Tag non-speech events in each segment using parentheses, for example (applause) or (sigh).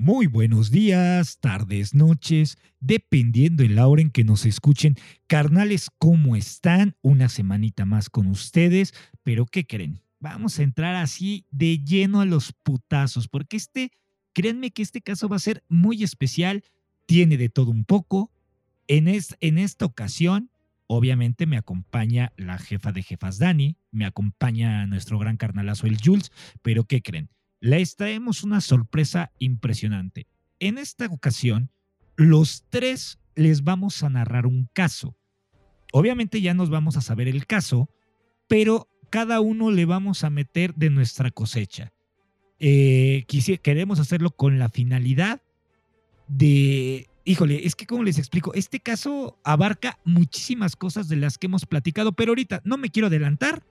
Muy buenos días, tardes, noches, dependiendo en la hora en que nos escuchen. Carnales, ¿cómo están? Una semanita más con ustedes, pero ¿qué creen? Vamos a entrar así de lleno a los putazos, porque este, créanme que este caso va a ser muy especial, tiene de todo un poco. En, en esta ocasión, obviamente me acompaña la jefa de jefas Dani, me acompaña nuestro gran carnalazo el Jules, pero ¿qué creen? Les traemos una sorpresa impresionante. En esta ocasión, los tres les vamos a narrar un caso. Obviamente ya nos vamos a saber el caso, pero cada uno le vamos a meter de nuestra cosecha. Eh, queremos hacerlo con la finalidad de... Híjole, es que como les explico, este caso abarca muchísimas cosas de las que hemos platicado, pero ahorita no me quiero adelantar.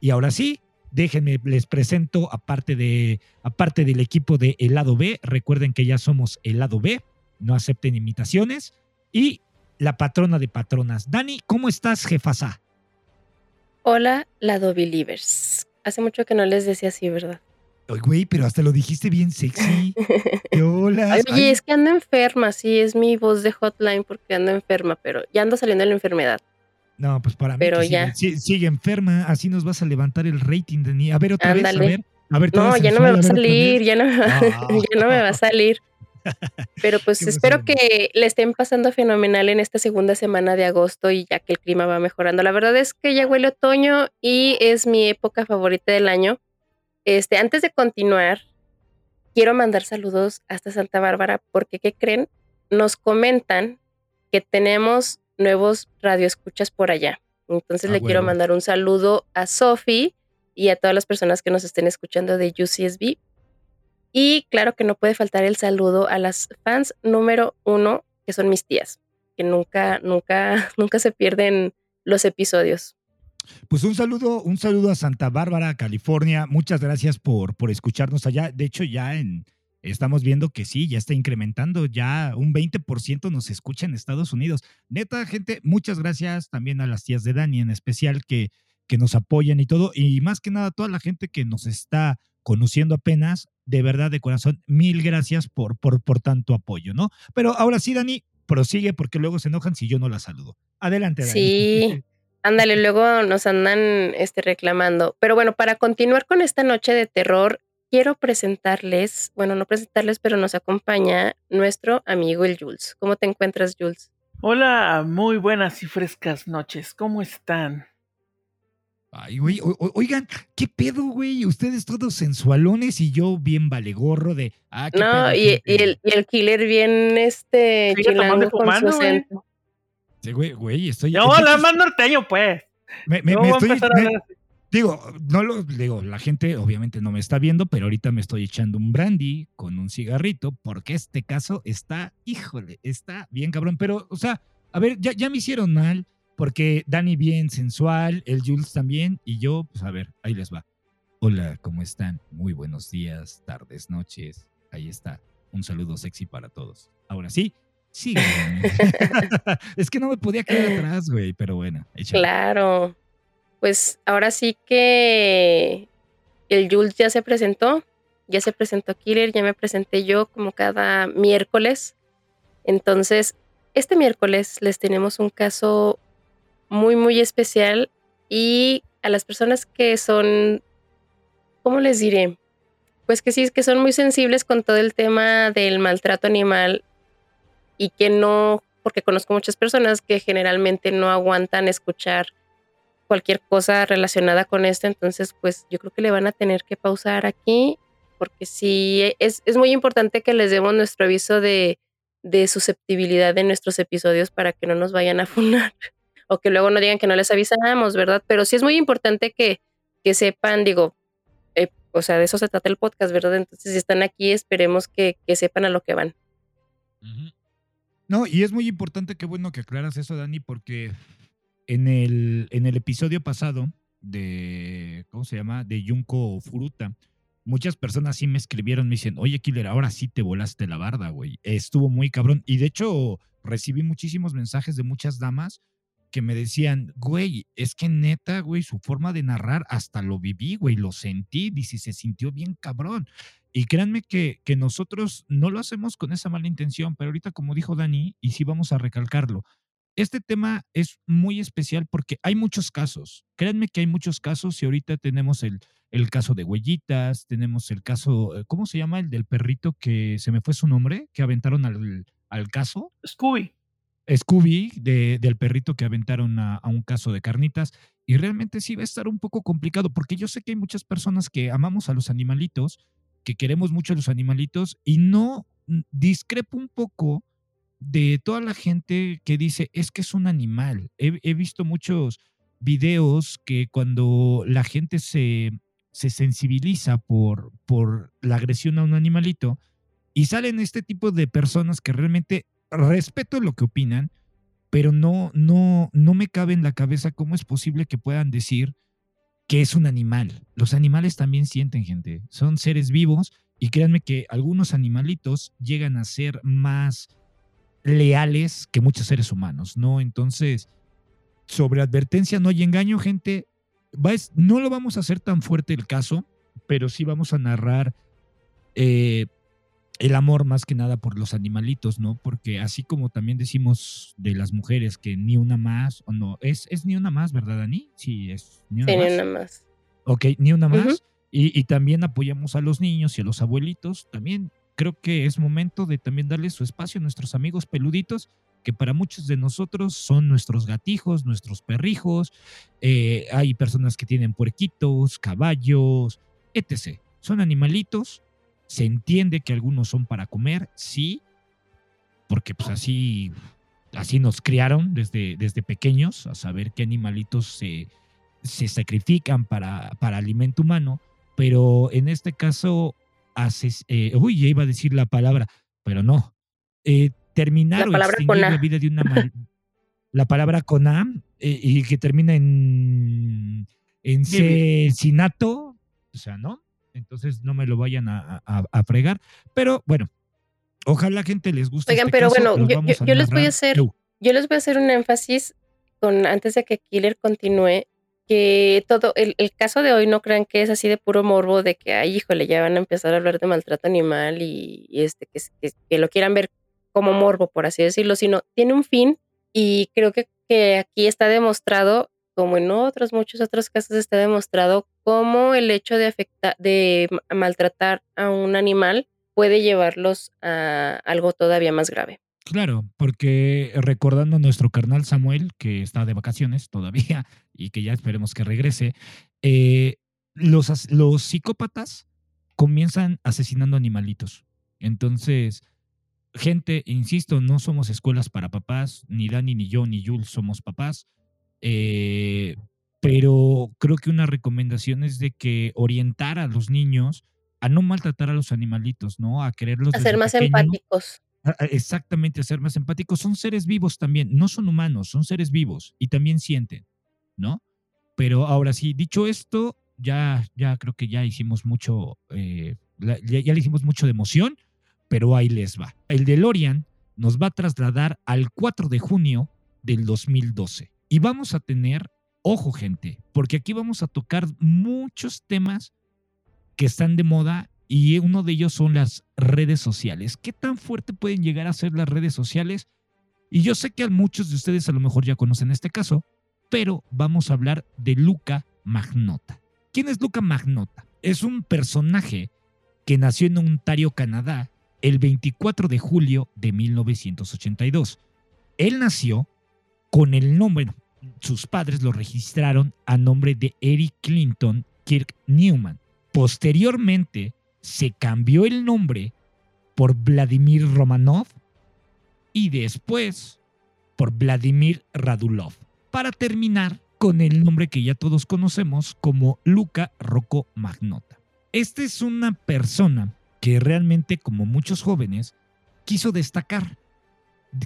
Y ahora sí, Déjenme, les presento, aparte, de, aparte del equipo de El lado B, recuerden que ya somos el lado B, no acepten imitaciones. Y la patrona de patronas. Dani, ¿cómo estás, jefasa? Hola, lado Believers. Hace mucho que no les decía así, ¿verdad? Oye, güey, pero hasta lo dijiste bien sexy. (laughs) Hola. Oye, es que ando enferma, sí, es mi voz de hotline porque ando enferma, pero ya ando saliendo de la enfermedad. No, pues para mí ya. Sigue, enferma, así nos vas a levantar el rating de ni. A ver otra vez, a ver. A ver no, ya no me va a salir, ya no, ya no me va a salir. Pero pues (laughs) espero que le estén pasando fenomenal en esta segunda semana de agosto y ya que el clima va mejorando. La verdad es que ya huele otoño y es mi época favorita del año. Este, antes de continuar, quiero mandar saludos hasta Santa Bárbara porque ¿qué creen? Nos comentan que tenemos nuevos radioescuchas por allá. Entonces ah, le quiero mandar un saludo a Sofi y a todas las personas que nos estén escuchando de UCSB. Y claro que no puede faltar el saludo a las fans número uno, que son mis tías, que nunca, nunca, (laughs) nunca se pierden los episodios. Pues un saludo, un saludo a Santa Bárbara, California. Muchas gracias por, por escucharnos allá. De hecho, ya en, estamos viendo que sí, ya está incrementando, ya un 20% nos escucha en Estados Unidos. Neta, gente, muchas gracias también a las tías de Dani en especial que, que nos apoyan y todo, y más que nada a toda la gente que nos está conociendo apenas, de verdad, de corazón, mil gracias por, por, por tanto apoyo, ¿no? Pero ahora sí, Dani, prosigue porque luego se enojan si yo no la saludo. Adelante, Dani. Sí. Ándale, luego nos andan este, reclamando. Pero bueno, para continuar con esta noche de terror, quiero presentarles, bueno, no presentarles, pero nos acompaña nuestro amigo el Jules. ¿Cómo te encuentras, Jules? Hola, muy buenas y frescas noches. ¿Cómo están? Ay, güey, oigan, ¿qué pedo, güey? Ustedes todos sensualones y yo bien valegorro de. Ah, ¿qué no, y, el, y, el, killer bien este chilango con su acento. Sí, güey, güey, estoy. No, la más norteño, pues. Me, me, me estoy, Digo, no lo digo, la gente obviamente no me está viendo, pero ahorita me estoy echando un brandy con un cigarrito, porque este caso está, híjole, está bien cabrón. Pero, o sea, a ver, ya, ya me hicieron mal, porque Dani bien sensual, el Jules también, y yo, pues a ver, ahí les va. Hola, ¿cómo están? Muy buenos días, tardes, noches. Ahí está. Un saludo sexy para todos. Ahora sí, sí. (laughs) (laughs) es que no me podía quedar atrás, güey, pero bueno. Claro pues ahora sí que el Jules ya se presentó, ya se presentó Killer, ya me presenté yo como cada miércoles. Entonces, este miércoles les tenemos un caso muy, muy especial y a las personas que son, ¿cómo les diré? Pues que sí, es que son muy sensibles con todo el tema del maltrato animal y que no, porque conozco muchas personas que generalmente no aguantan escuchar cualquier cosa relacionada con esto, entonces pues yo creo que le van a tener que pausar aquí porque sí, es, es muy importante que les demos nuestro aviso de, de, susceptibilidad en nuestros episodios para que no nos vayan a funar (laughs) o que luego no digan que no les avisamos, ¿verdad? Pero sí es muy importante que, que sepan, digo, eh, o sea, de eso se trata el podcast, ¿verdad? Entonces si están aquí, esperemos que, que sepan a lo que van. No, y es muy importante, qué bueno que aclaras eso, Dani, porque en el, en el episodio pasado de, ¿cómo se llama? De Junko Furuta, muchas personas sí me escribieron, me dicen, oye, Killer, ahora sí te volaste la barda, güey. Estuvo muy cabrón. Y de hecho, recibí muchísimos mensajes de muchas damas que me decían, güey, es que neta, güey, su forma de narrar hasta lo viví, güey, lo sentí, dice, se sintió bien cabrón. Y créanme que, que nosotros no lo hacemos con esa mala intención, pero ahorita como dijo Dani, y sí vamos a recalcarlo, este tema es muy especial porque hay muchos casos. Créanme que hay muchos casos y ahorita tenemos el, el caso de Huellitas, tenemos el caso, eh, ¿cómo se llama? El del perrito que se me fue su nombre, que aventaron al, al caso. Scooby. Scooby, de, del perrito que aventaron a, a, un caso de carnitas. Y realmente sí va a estar un poco complicado, porque yo sé que hay muchas personas que amamos a los animalitos, que queremos mucho a los animalitos, y no mm, discrepo un poco de toda la gente que dice, es que es un animal. He, visto muchos videos que cuando la gente se, se sensibiliza por, por la agresión a un animalito, y salen este tipo de personas que realmente respeto lo que opinan, pero no, no, no me cabe en la cabeza cómo es posible que puedan decir que es un animal. Los animales también sienten gente, son seres vivos y créanme que algunos animalitos llegan a ser más leales que muchos seres humanos, ¿no? Entonces, sobre advertencia no hay engaño, gente. no lo vamos a hacer tan fuerte el caso, pero sí vamos a narrar eh, el amor más que nada por los animalitos, ¿no? Porque así como también decimos de las mujeres que ni una más, o no, es, es ni una más, ¿verdad, Dani? Sí, es ni una, sí, más. Ni una más. Ok, ni una más. Uh -huh. y, y, también apoyamos a los niños y a los abuelitos. También creo que es momento de también darle su espacio a nuestros amigos peluditos, que para muchos de nosotros son nuestros gatijos, nuestros perrijos. Eh, hay personas que tienen puerquitos, caballos, etc. Son animalitos se entiende que algunos son para comer, sí, porque pues así, así nos criaron desde, desde pequeños, a saber qué animalitos se, se sacrifican para, para alimento humano, pero en este caso, haces, eh, uy, ya iba a decir la palabra, pero no, eh, terminar la o extinguir la vida de una la palabra con A eh, y que termina en, en cecinato, o sea, ¿no? entonces no me lo vayan a, a, a fregar. Pero bueno, ojalá la gente les guste. Oigan, este pero caso, bueno, yo, yo, yo les voy a hacer, yo les voy a hacer un énfasis con antes de que Killer continúe, que todo el, el, caso de hoy no crean que es así de puro morbo de que, ay, híjole, ya van a empezar a hablar de maltrato animal y, y este que, lo quieran ver como morbo, por así decirlo, sino tiene un fin y creo que, que aquí está demostrado como en otros muchos otros casos está demostrado cómo el hecho de afectar, de maltratar a un animal puede llevarlos a algo todavía más grave. Claro, porque recordando a nuestro carnal Samuel, que está de vacaciones todavía (laughs) y que ya esperemos que regrese, eh, los, los psicópatas comienzan asesinando animalitos. Entonces, gente, insisto, no somos escuelas para papás, ni Dani, ni yo, ni Jules somos papás. Eh, pero creo que una recomendación es de que orientar a los niños a no maltratar a los animalitos, ¿no? A quererlos. A ser más pequeño, empáticos. Exactamente, a ser más empáticos. Son seres vivos también, no son humanos, son seres vivos y también sienten, ¿no? Pero ahora sí, dicho esto, ya, ya creo que ya hicimos mucho, eh, ya, ya le hicimos mucho de emoción, pero ahí les va. El DeLorean nos va a trasladar al 4 de junio del 2012. Y vamos a tener, ojo gente, porque aquí vamos a tocar muchos temas que están de moda y uno de ellos son las redes sociales. ¿Qué tan fuerte pueden llegar a ser las redes sociales? Y yo sé que a muchos de ustedes a lo mejor ya conocen este caso, pero vamos a hablar de Luca Magnota. ¿Quién es Luca Magnota? Es un personaje que nació en Ontario, Canadá, el 24 de julio de 1982. Él nació con el nombre, sus padres lo registraron a nombre de Eric Clinton Kirk Newman. Posteriormente se cambió el nombre por Vladimir Romanov y después por Vladimir Radulov, para terminar con el nombre que ya todos conocemos como Luca Rocco Magnota. Esta es una persona que realmente, como muchos jóvenes, quiso destacar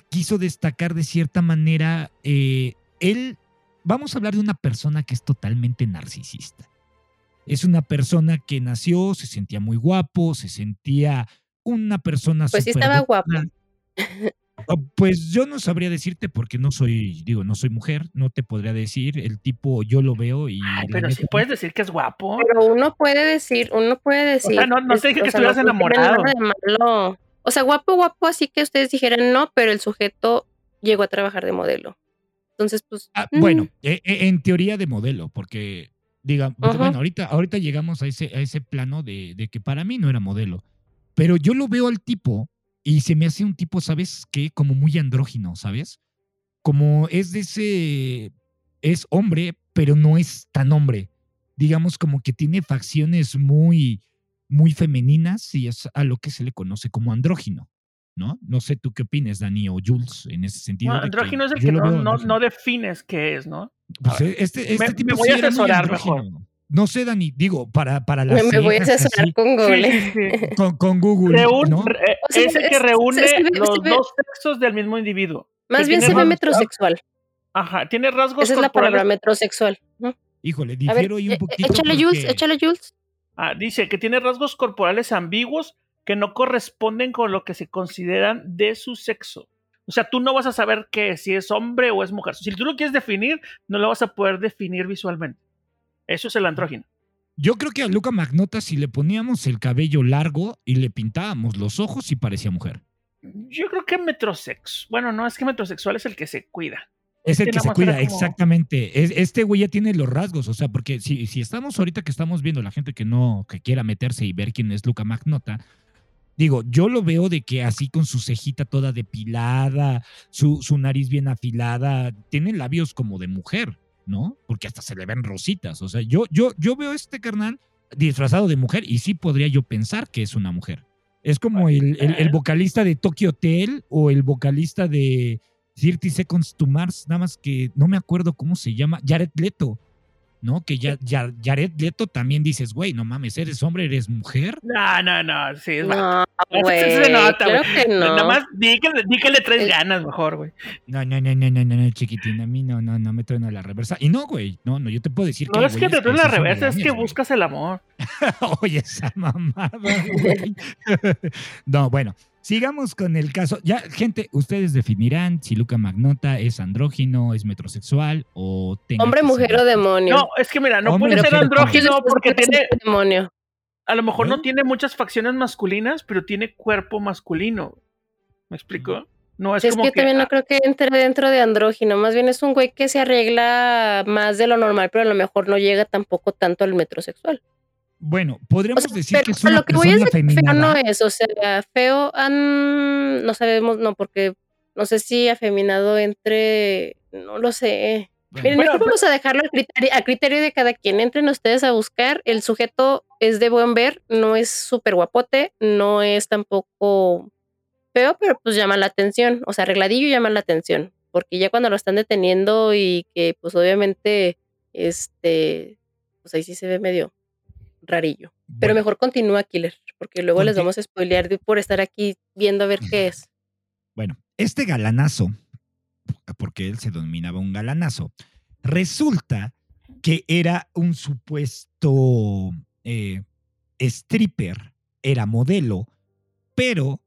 quiso destacar de cierta manera, eh, él, vamos a hablar de una persona que es totalmente narcisista. Es una persona que nació, se sentía muy guapo, se sentía una persona... Pues sí estaba guapo. Ah, Pues yo no sabría decirte porque no soy, digo, no soy mujer, no te podría decir. El tipo yo lo veo y. Ay, pero sí puedes decir que es guapo. Pero uno puede decir, uno puede decir. sea, no- no te dije que o sea, no estuvieras enamorado. malo. O sea, guapo, guapo, así que ustedes dijeran no, pero el sujeto llegó a trabajar de modelo. Entonces, pues. Ah, mm, Bueno, e- e- en teoría de modelo, porque, diga, Ajá. bueno, ahorita, ahorita llegamos a ese, a ese plano de, de que para mí no era modelo. Pero yo lo veo al tipo y se me hace un tipo, ¿sabes qué? Como muy andrógino, ¿sabes? Como es de ese. Es hombre, pero no es tan hombre. Digamos, como que tiene facciones muy, muy femeninas y es a lo que se le conoce como andrógino. ¿No? No sé tú qué opines, Dani o Jules, en ese sentido. No, de que andrógino es el que no, veo no, defines qué es, ¿no? Pues eh, este, este me- tipo me voy sí a asesorar andrógino. No sé, Dani, digo, para, para las me voy a asesorar así, con Google. Sí, sí, sí. (laughs) con, con Google, Reún- ¿no? re- eh, O sea, es el que reúne los ve- dos sexos del mismo individuo. Más bien se ve metrosexual. Ajá, tiene rasgos Esa es la palabra metrosexual. ¿no? Híjole, A ver, difiero ahí un eh, poquito. échale Jules, porque- échale Jules. Ah, dice que tiene rasgos corporales ambiguos que no corresponden con lo que se consideran de su sexo. O sea, tú no vas a saber que si es hombre o es mujer. Si tú lo quieres definir, no lo vas a poder definir visualmente. Eso es el andrógino. Yo creo que a Luca Magnota, si le poníamos el cabello largo y le pintábamos los ojos, sí parecía mujer. Yo creo que metrosex. Bueno, no, es que metrosexual es el que se cuida. Es el que se cuida, como- exactamente. Es- este güey ya tiene los rasgos, o sea, porque si, si estamos ahorita que estamos viendo la gente que no, que quiera meterse y ver quién es Luca Magnota, digo, yo lo veo de que así con su cejita toda depilada, su, su nariz bien afilada, tiene labios como de mujer, ¿no? Porque hasta se le ven rositas. O sea, yo, yo, yo veo este carnal disfrazado de mujer y sí podría yo pensar que es una mujer. Es como el, el- el vocalista de Tokyo Hotel o el vocalista de 30 Seconds to Mars, nada más que no me acuerdo cómo se llama, Jared Leto, ¿no? Que ya, ya- Jared Leto también dices, güey, no mames, eres hombre, eres mujer. No, no, no. Sí, es. No, güey. se nota, claro güey. que no. Nada más di que, di que le traes Es- ganas mejor, güey. No, no, no, no, no, no, no, chiquitín, a mí no, no, no me traen a la reversa. Y no, güey, no, no, yo te puedo decir No hay es que te traes la reversa, es que güey. buscas el amor. (laughs) Oye, esa mamada, güey. (laughs) no, bueno, sigamos con el caso. Ya, gente, ustedes definirán si Luca Magnota es andrógino, es metrosexual o tenga Hombre, mujer o demonio. No, es que mira, no Hombre, puede ser andrógino porque tiene, de demonio. a lo mejor ¿Eh? no tiene muchas facciones masculinas, pero tiene cuerpo masculino. ¿Me explico? No es Es como que, que, también no ah, creo que entre dentro de andrógino. Más bien es un güey que se arregla más de lo normal, pero a lo mejor no llega tampoco tanto al metrosexual. Bueno, O podríamos sea, decir pero que es a una lo que voy es persona de que feo no es. O sea, feo, no sabemos, no, porque no sé si afeminado entre, no lo sé. Bueno, Miren, Bueno, mejor vamos a dejarlo al criterio, a criterio de cada quien. Entren ustedes a buscar. El sujeto es de buen ver, no es súper guapote, no es tampoco feo, pero pues llama la atención. O sea, arregladillo llama la atención. Porque ya cuando lo están deteniendo y que pues obviamente, este, pues ahí sí se ve medio rarillo. Pero mejor continúa, Killer, porque luego les vamos a spoilear de- por estar aquí viendo a ver qué es. Bueno, este galanazo, porque él se denominaba un galanazo, resulta que era un supuesto eh, stripper, era modelo, pero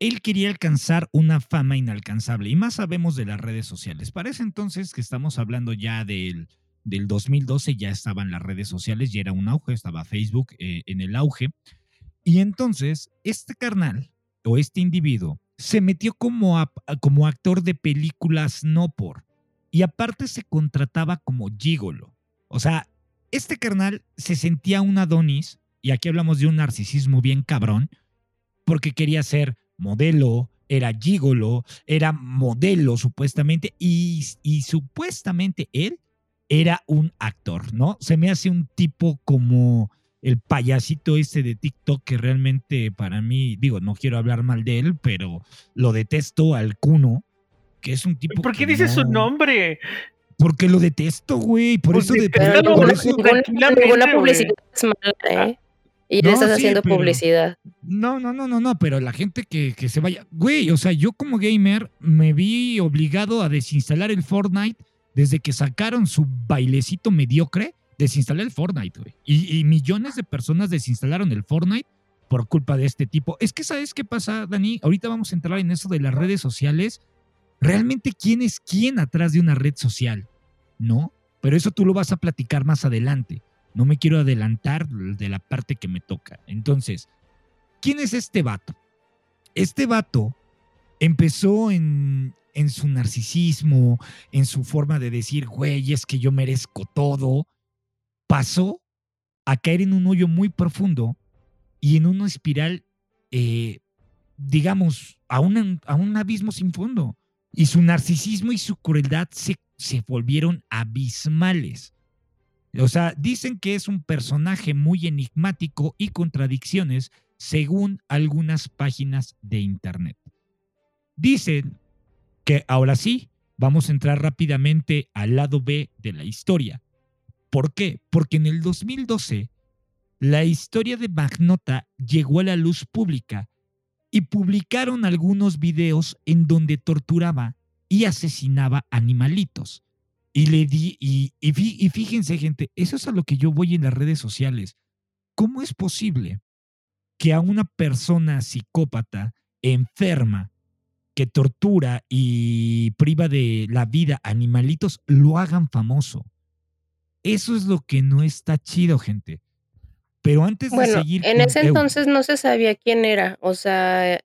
él quería alcanzar una fama inalcanzable. Y más sabemos de las redes sociales. Parece entonces que estamos hablando ya del, del 2012, ya estaban las redes sociales, ya era un auge, estaba Facebook eh, en el auge. Y entonces, este carnal o este individuo se metió como, como actor de películas no por. Y aparte se contrataba como gigolo. O sea, este carnal se sentía un Adonis, y aquí hablamos de un narcisismo bien cabrón, porque quería ser modelo, era gigolo, era modelo supuestamente, y, y supuestamente él era un actor, ¿no? Se me hace un tipo como el payasito este de TikTok que realmente para mí, digo, no quiero hablar mal de él, pero lo detesto al Cuno, que es un tipo ¿Por qué dices su no- nombre? Porque lo detesto, güey, por Pues eso de por eso- ninguna- publicidad es mala, ¿eh? Y No, le estás sí, haciendo pero- publicidad. No, no, no, no, no, pero la gente que, que se vaya. Güey, o sea, yo como gamer me vi obligado a desinstalar el Fortnite desde que sacaron su bailecito mediocre. Desinstalé el Fortnite, güey. Y, y millones de personas desinstalaron el Fortnite por culpa de este tipo. Es que, ¿sabes qué pasa, Dani? Ahorita vamos a entrar en eso de las redes sociales. ¿Realmente quién es quién atrás de una red social? ¿No? Pero eso tú lo vas a platicar más adelante. No me quiero adelantar de la parte que me toca. Entonces, ¿quién es este vato? Este vato empezó en, en su narcisismo, en su forma de decir, güey, es que yo merezco todo. Pasó a caer en un hoyo muy profundo y en una espiral, eh, digamos, a un, a un abismo sin fondo. Y su narcisismo y su crueldad se, se volvieron abismales. O sea, dicen que es un personaje muy enigmático y contradicciones según algunas páginas de internet. Dicen que ahora sí, vamos a entrar rápidamente al lado B de la historia. ¿Por qué? Porque en el 2012 la historia de Magnota llegó a la luz pública y publicaron algunos videos en donde torturaba y asesinaba animalitos. Y le di, y, y, fíjense, gente, eso es a lo que yo voy en las redes sociales. ¿Cómo es posible que a una persona psicópata, enferma, que tortura y priva de la vida animalitos, lo hagan famoso? Eso es lo que no está chido, gente. Pero antes de seguir. En ese entonces no se sabía quién era. O sea,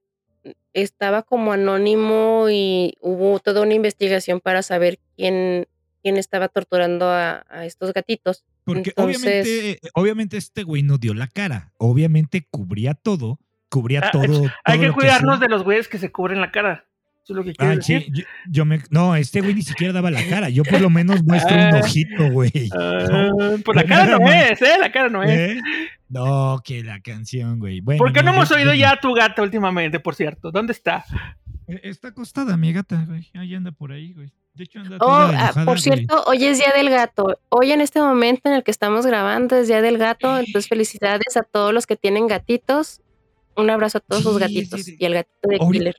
estaba como anónimo y hubo toda una investigación para saber quién, quién estaba torturando a, estos gatitos. Porque obviamente, obviamente este güey no dio la cara. Obviamente cubría todo. Cubría ah, todo. Hay que cuidarnos de los güeyes que se cubren la cara. Eso es lo que quiero ah, decir. yo, me, no, este güey ni siquiera daba la cara. Yo por lo menos muestro un ah. ojito, güey. pues la cara no es, ¿eh? La cara no es. ¿Eh? No, que la canción, güey. ¿Por qué no, hemos oído ya a tu gata últimamente, por cierto? ¿Dónde está? Eh, está acostada mi gata, güey. Ahí anda por ahí, güey. De hecho, anda oh, por cierto, hoy es Día del Gato. Hoy en este momento en el que estamos grabando es Día del Gato. Entonces, felicidades a todos los que tienen gatitos. Un abrazo a todos los gatitos y al gatito de Killer.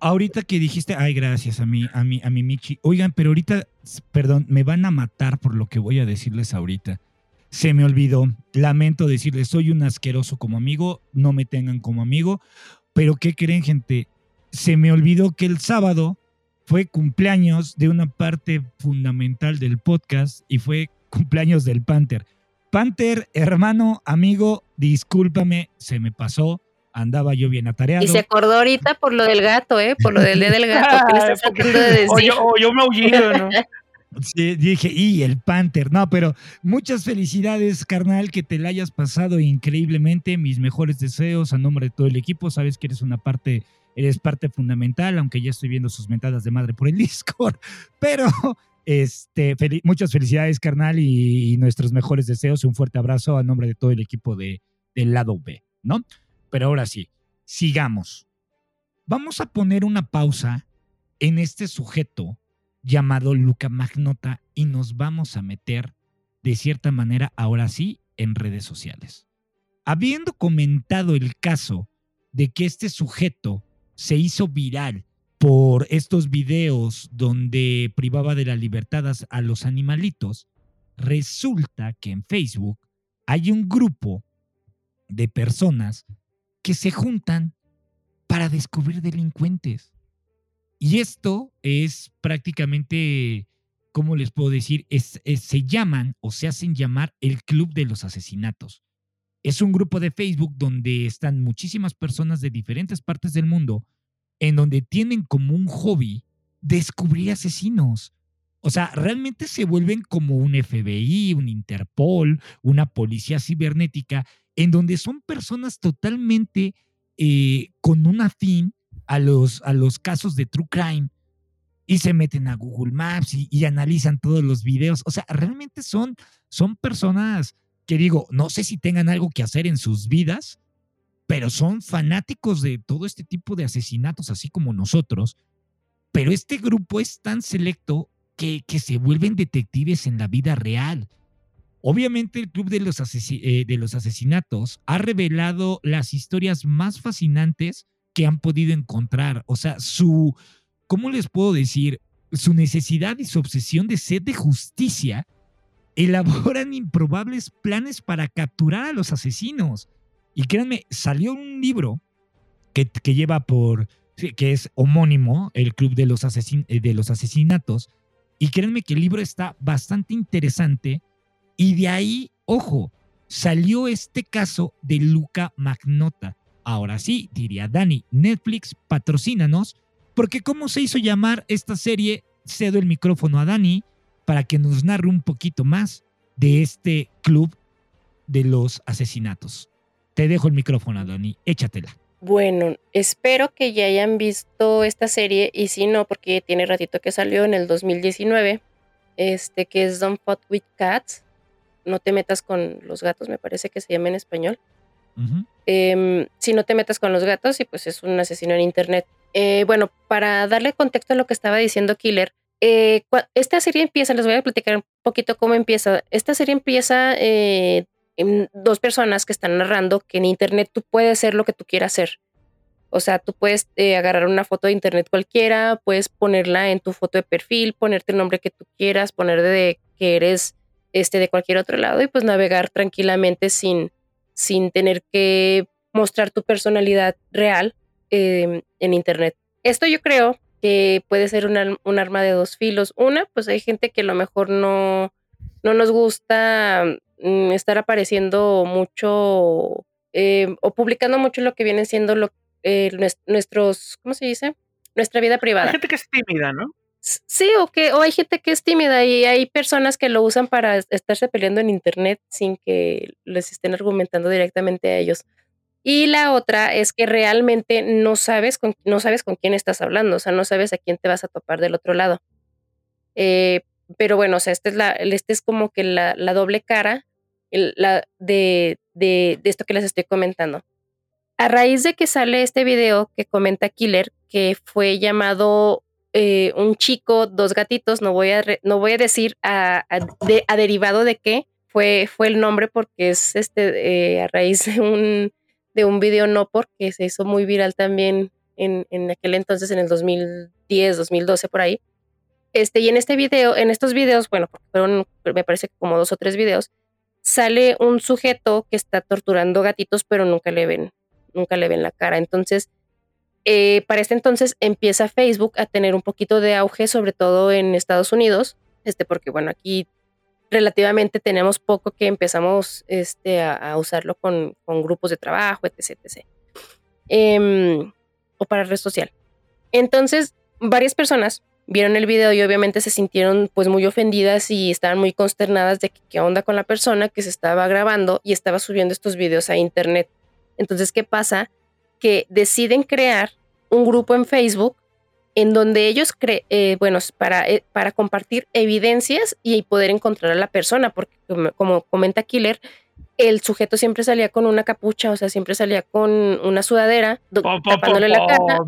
Ahorita que dijiste, ay, gracias a mi, a mi, a mi Michi. Oigan, pero ahorita, perdón, me van a matar por lo que voy a decirles ahorita. Se me olvidó. Lamento decirles, soy un asqueroso como amigo, no me tengan como amigo. Pero ¿qué creen, gente? Se me olvidó que el sábado fue cumpleaños de una parte fundamental del podcast y fue cumpleaños del Panther. Panther, hermano, amigo, discúlpame, se me pasó andaba yo bien atareado. Y se acordó ahorita por lo del gato, ¿eh? Por lo del día del gato que le estás (laughs) tratando de decir. O yo, o yo ¿no? Sí, dije, y el Panther, no, pero muchas felicidades, carnal, que te la hayas pasado increíblemente. Mis mejores deseos a nombre de todo el equipo. Sabes que eres una parte, eres parte fundamental, aunque ya estoy viendo sus mentadas de madre por el (laughs) Discord. Pero este, muchas felicidades, carnal, y, y, nuestros mejores deseos. Un fuerte abrazo a nombre de todo el equipo de, del lado B, ¿no? Pero ahora sí, sigamos. Vamos a poner una pausa en este sujeto llamado Luca Magnota y nos vamos a meter de cierta manera ahora sí en redes sociales. Habiendo comentado el caso de que este sujeto se hizo viral por estos videos donde privaba de la libertad a los animalitos, resulta que en Facebook hay un grupo de personas que se juntan para descubrir delincuentes. Y esto es prácticamente, ¿cómo les puedo decir? se llaman o se hacen llamar el Club de los Asesinatos. Es un grupo de Facebook donde están muchísimas personas de diferentes partes del mundo, en donde tienen como un hobby descubrir asesinos. O sea, realmente se vuelven como un FBI, un Interpol, una policía cibernética en donde son personas totalmente eh, con un afín a los, a los casos de True Crime y se meten a Google Maps y, analizan todos los videos. O sea, realmente son, son personas que digo, no sé si tengan algo que hacer en sus vidas, pero son fanáticos de todo este tipo de asesinatos, así como nosotros. Pero este grupo es tan selecto que, que se vuelven detectives en la vida real. Obviamente el Club de los, eh, de los Asesinatos ha revelado las historias más fascinantes que han podido encontrar. O sea, su, ¿cómo les puedo decir? Su necesidad y su obsesión de sed de justicia elaboran improbables planes para capturar a los asesinos. Y créanme, salió un libro que, que lleva por, que es homónimo, el Club de los, eh, de los Asesinatos. Y créanme que el libro está bastante interesante. Y de ahí, ojo, salió este caso de Luca Magnota. Ahora sí, diría Dani, Netflix, patrocínanos, porque ¿cómo se hizo llamar esta serie? Cedo el micrófono a Dani para que nos narre un poquito más de este club de los asesinatos. Te dejo el micrófono, Dani, échatela. Bueno, espero que ya hayan visto esta serie y si no, porque tiene ratito que salió en el 2019, este que es Don't Fuck with Cats. No te metas con los gatos, me parece que se llama en español. Em, si no te metas con los gatos y pues es un asesino en internet. Eh, bueno, para darle contexto a lo que estaba diciendo Killer, eh, esta serie empieza, les voy a platicar un poquito cómo empieza. Esta serie empieza eh, en dos personas que están narrando que en internet tú puedes hacer lo que tú quieras hacer. O sea, tú puedes agarrar una foto de internet cualquiera, puedes ponerla en tu foto de perfil, ponerte el nombre que tú quieras, poner de que eres este de cualquier otro lado y pues navegar tranquilamente sin, sin tener que mostrar tu personalidad real em, en Internet. Esto yo creo que puede ser un arma de dos filos. Una, pues hay gente que a lo mejor no, no nos gusta mm, estar apareciendo mucho em, o publicando mucho lo que viene siendo lo, eh, nuestros, ¿cómo se dice? Nuestra vida privada. Hay gente que es tímida, ¿no? Sí, o que o hay gente que es tímida y hay personas que lo usan para estarse peleando en internet sin que les estén argumentando directamente a ellos. Y la otra es que realmente no sabes con, no sabes con quién estás hablando, o sea, no sabes a quién te vas a topar del otro lado. Eh, pero bueno, o sea, este es, la, este es como que la, doble cara la, de, de, de esto que les estoy comentando. A raíz de que sale este video que comenta Killer, que fue llamado eh, un chico, dos gatitos, no voy a, no voy a decir a, derivado de qué fue, fue el nombre porque es este eh, a raíz de un, de un video no porque se hizo muy viral también en, en aquel entonces, en el 2010, 2012 por ahí. Este, y en este video, en estos videos, bueno, fueron, me parece como dos o tres videos, sale un sujeto que está torturando gatitos, pero nunca le ven, nunca le ven la cara. Entonces, eh, para este entonces empieza Facebook a tener un poquito de auge, sobre todo en Estados Unidos, este, porque bueno, aquí relativamente tenemos poco que empezamos este, a, usarlo con, grupos de trabajo, etc. etc. Em, o para red social. Entonces, varias personas vieron el video y obviamente se sintieron pues muy ofendidas y estaban muy consternadas de qué onda con la persona que se estaba grabando y estaba subiendo estos videos a internet. Entonces, ¿qué pasa? Que deciden crear un grupo en Facebook en donde ellos, eh, bueno, para, eh, para compartir evidencias y poder encontrar a la persona, porque como, comenta Killer, el sujeto siempre salía con una capucha, o sea, siempre salía con una sudadera, tapándole la cara.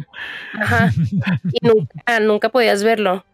Ajá. (laughs) Y nunca, nunca podías verlo.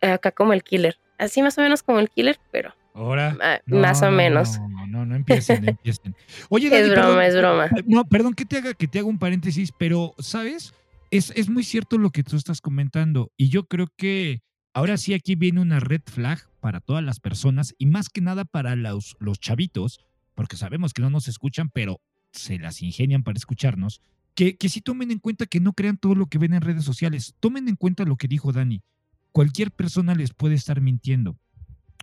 Acá como el killer. Así más o menos como el killer, pero Ahora. más o menos. No, no, no empiecen, no (laughs) empiecen. Oye, es broma, es broma. No, perdón que te haga, que te haga un paréntesis, pero, ¿sabes? Es, es muy cierto lo que tú estás comentando. Y yo creo que ahora sí aquí viene una red flag para todas las personas y más que nada para los, los chavitos, porque sabemos que no nos escuchan, pero se las ingenian para escucharnos. Que, que sí tomen en cuenta que no crean todo lo que ven en redes sociales. Tomen en cuenta lo que dijo Dani. Cualquier persona les puede estar mintiendo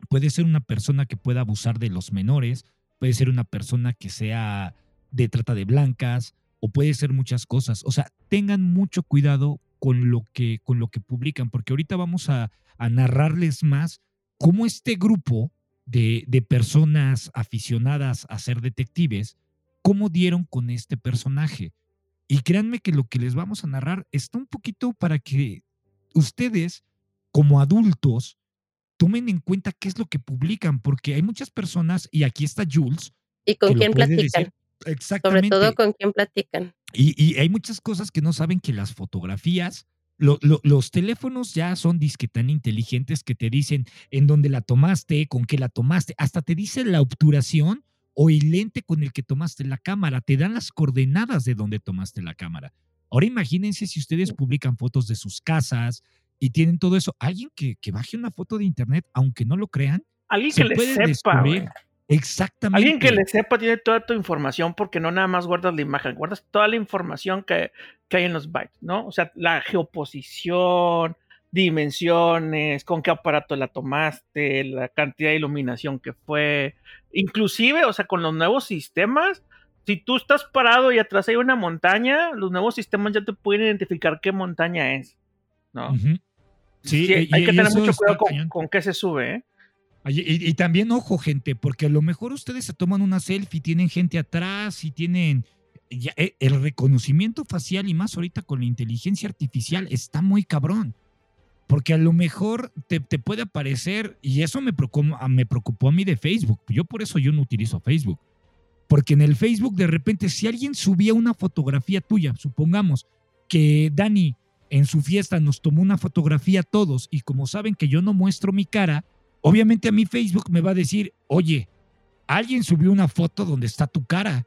puede ser una persona que pueda abusar de los menores, puede ser una persona que sea de trata de blancas o puede ser muchas cosas. O sea, tengan mucho cuidado con lo que, con lo que publican, porque ahorita vamos a, narrarles más cómo este grupo de, de, personas aficionadas a ser detectives, cómo dieron con este personaje. Y créanme que lo que les vamos a narrar está un poquito para que ustedes, como adultos, tomen en cuenta qué es lo que publican, porque hay muchas personas, y aquí está Jules. ¿Y con quién platican? exactamente. Sobre todo con quién platican. Y, hay muchas cosas que no saben que las fotografías, los teléfonos ya son disque tan inteligentes que te dicen en dónde la tomaste, con qué la tomaste, hasta te dice la obturación o el lente con el que tomaste la cámara, te dan las coordenadas de dónde tomaste la cámara. Ahora imagínense si ustedes publican fotos de sus casas, y tienen todo eso. Alguien que, que baje una foto de internet, aunque no lo crean, alguien que le sepa, Exactamente. Alguien que le sepa tiene toda tu información porque no nada más guardas la imagen, guardas toda la información que, que hay en los bytes, ¿no? O sea, la geoposición, dimensiones, con qué aparato la tomaste, la cantidad de iluminación que fue, inclusive, o sea, con los nuevos sistemas, si tú estás parado y atrás hay una montaña, los nuevos sistemas ya te pueden identificar qué montaña es, ¿no? Sí, hay que tener mucho cuidado con, con, qué se sube, ¿eh? Y, también, ojo, gente, porque a lo mejor ustedes se toman una selfie, tienen gente atrás y tienen eh, el reconocimiento facial y más ahorita con la inteligencia artificial está muy cabrón. Porque a lo mejor te, puede aparecer, y eso me preocupó, me preocupó a mí de Facebook. Yo por eso yo no utilizo Facebook. Porque en el Facebook de repente si alguien subía una fotografía tuya, supongamos que Dani en su fiesta nos tomó una fotografía a todos y como saben que yo no muestro mi cara, obviamente a mí Facebook me va a decir, oye, alguien subió una foto donde está tu cara.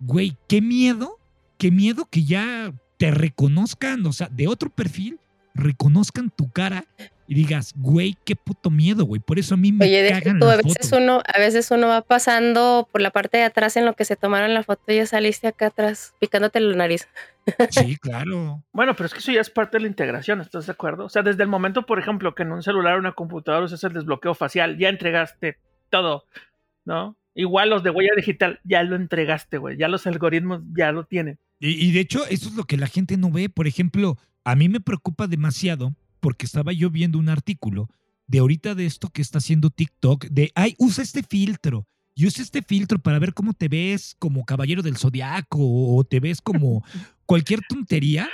Güey, qué miedo, qué miedo que ya te reconozcan, o sea, de otro perfil, reconozcan tu cara y digas, güey, qué puto miedo, güey. Por eso a mí me Oye, cagan tú, las a veces uno, a veces uno va pasando por la parte de atrás en lo que se tomaron la foto y ya saliste acá atrás picándote la nariz. (laughs) Sí, claro. bueno, pero es que eso ya es parte de la integración, ¿estás de acuerdo? O sea, desde el momento, por ejemplo, que en un celular o una computadora usas el desbloqueo facial, ya entregaste todo, ¿no? Igual los de huella digital, ya lo entregaste, güey. Ya los algoritmos ya lo tienen. Y, y de hecho, eso es lo que la gente no ve. Por ejemplo, a mí me preocupa demasiado porque estaba yo viendo un artículo de ahorita de esto que está haciendo TikTok, de, ay, usa este filtro y usa este filtro para ver cómo te ves como caballero del zodiaco o te ves como (laughs) cualquier tontería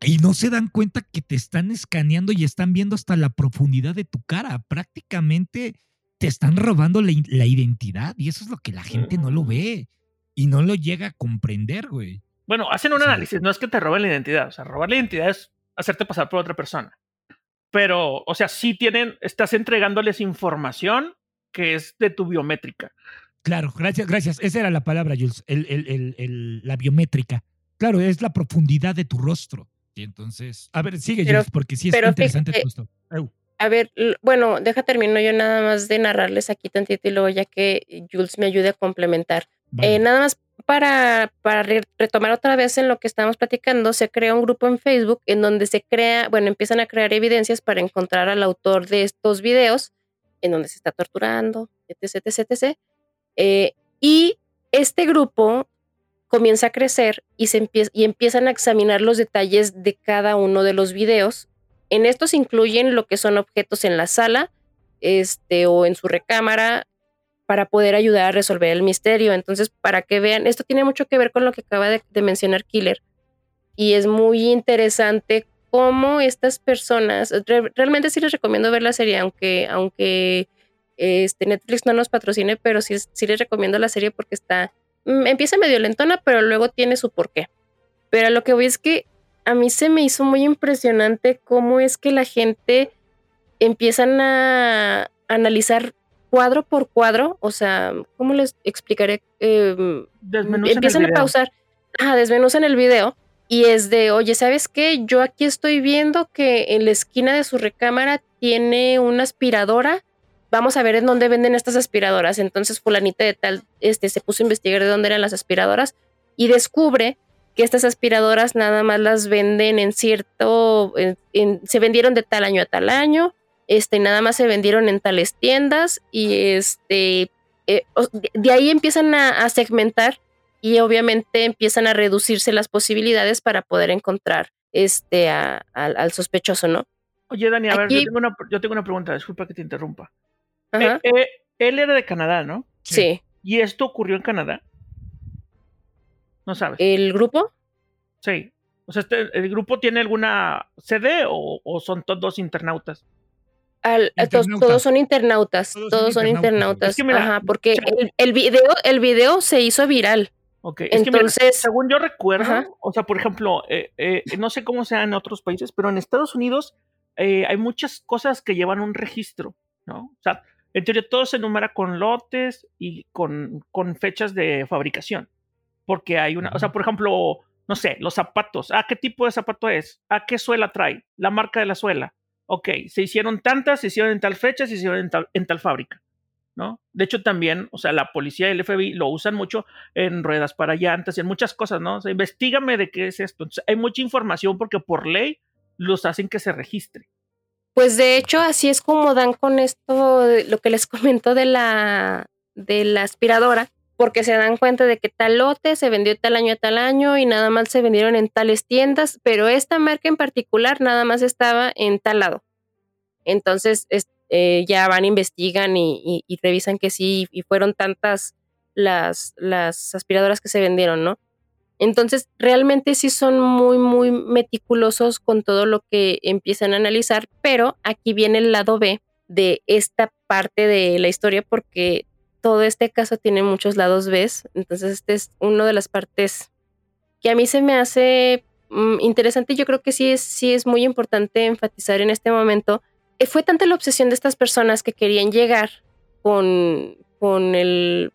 y no se dan cuenta que te están escaneando y están viendo hasta la profundidad de tu cara. Prácticamente te están robando la, la identidad y eso es lo que la gente no lo ve y no lo llega a comprender, güey. Bueno, hacen un análisis, no es que te roben la identidad, o sea, robar la identidad es hacerte pasar por otra persona. Pero, o sea, sí tienen, estás entregándoles información que es de tu biométrica. Claro, gracias, gracias. Esa era la palabra, Jules, el, el, el, la biométrica. Claro, es la profundidad de tu rostro. Y entonces, a ver, sigue, Jules, porque sí es interesante esto. A ver, bueno, deja termino yo nada más de narrarles aquí tantito y luego ya que Jules me ayude a complementar. Eh, nada más para, retomar otra vez en lo que estábamos platicando, se crea un grupo en Facebook en donde se crea, bueno, empiezan a crear evidencias para encontrar al autor de estos videos, en donde se está torturando, etc, etc, etc. Eh, y este grupo comienza a crecer y, se empieza, y empiezan a examinar los detalles de cada uno de los videos. En estos incluyen lo que son objetos en la sala este, o en su recámara, para poder ayudar a resolver el misterio. Entonces, para que vean, esto tiene mucho que ver con lo que acaba de, mencionar Killer. Y es muy interesante cómo estas personas, realmente sí les recomiendo ver la serie, aunque, aunque este, Netflix no nos patrocine, pero sí, sí les recomiendo la serie porque está, mm, empieza medio lentona, pero luego tiene su porqué. Pero lo que voy es que a mí se me hizo muy impresionante cómo es que la gente empiezan a analizar cuadro por cuadro, o sea, ¿cómo les explicaré? Eh, empiezan a pausar, ah, desmenuzan el video y es de, oye, ¿sabes qué? Yo aquí estoy viendo que en la esquina de su recámara tiene una aspiradora. Vamos a ver en dónde venden estas aspiradoras. Entonces, fulanita de tal, este, se puso a investigar de dónde eran las aspiradoras y descubre que estas aspiradoras nada más las venden en cierto, se vendieron de tal año a tal año este, nada más se vendieron en tales tiendas y este, eh, de ahí empiezan a, segmentar y obviamente empiezan a reducirse las posibilidades para poder encontrar este, al sospechoso, ¿no? Oye, Dani, a ver, yo tengo, una, pregunta, disculpa que te interrumpa. Eh, eh, él era de Canadá, ¿no? Sí. ¿Y esto ocurrió en Canadá? No sabes. ¿El grupo? Sí. O sea, este, ¿el grupo tiene alguna sede o, o son todos internautas? Todos, son internautas, todos, son internautas, Ajá, porque el, video, el video se hizo viral. Ok, Entonces, según yo recuerdo, o sea, por ejemplo, eh, eh, no sé cómo sea en otros países, pero en Estados Unidos eh, hay muchas cosas que llevan un registro, ¿no? O sea, en teoría todo se enumera con lotes y con, con fechas de fabricación, porque hay una, o sea, por ejemplo, no sé, los zapatos, ¿a ah, qué tipo de zapato es? ¿A ah, qué suela trae? La marca de la suela ok, se hicieron tantas, se hicieron en tal fecha, se hicieron en tal, fábrica. ¿no? De hecho, también, o sea, la policía y el FBI lo usan mucho en ruedas para llantas y en muchas cosas, ¿no? O sea, investigame de qué es esto. Entonces, hay mucha información porque por ley los hacen que se registre. Pues de hecho, así es como dan con esto, lo que les (laughs) comento de la, de la aspiradora, porque se dan cuenta de que tal lote se vendió tal año a tal año y nada más se vendieron en tales tiendas, pero esta marca en particular nada más estaba en tal lado. Entonces eh, ya van, investigan y, y, revisan que sí, y fueron tantas las, las aspiradoras que se vendieron, ¿no? Entonces, realmente sí son muy, muy meticulosos con todo lo que empiezan a analizar, pero aquí viene el lado B de esta parte de la historia porque todo este caso tiene muchos lados B. Entonces, este es uno de las partes que a mí se me hace mm, interesante. Yo creo que sí es, sí es muy importante enfatizar en este momento. Eh, fue tanta la obsesión de estas personas que querían llegar con, con, el,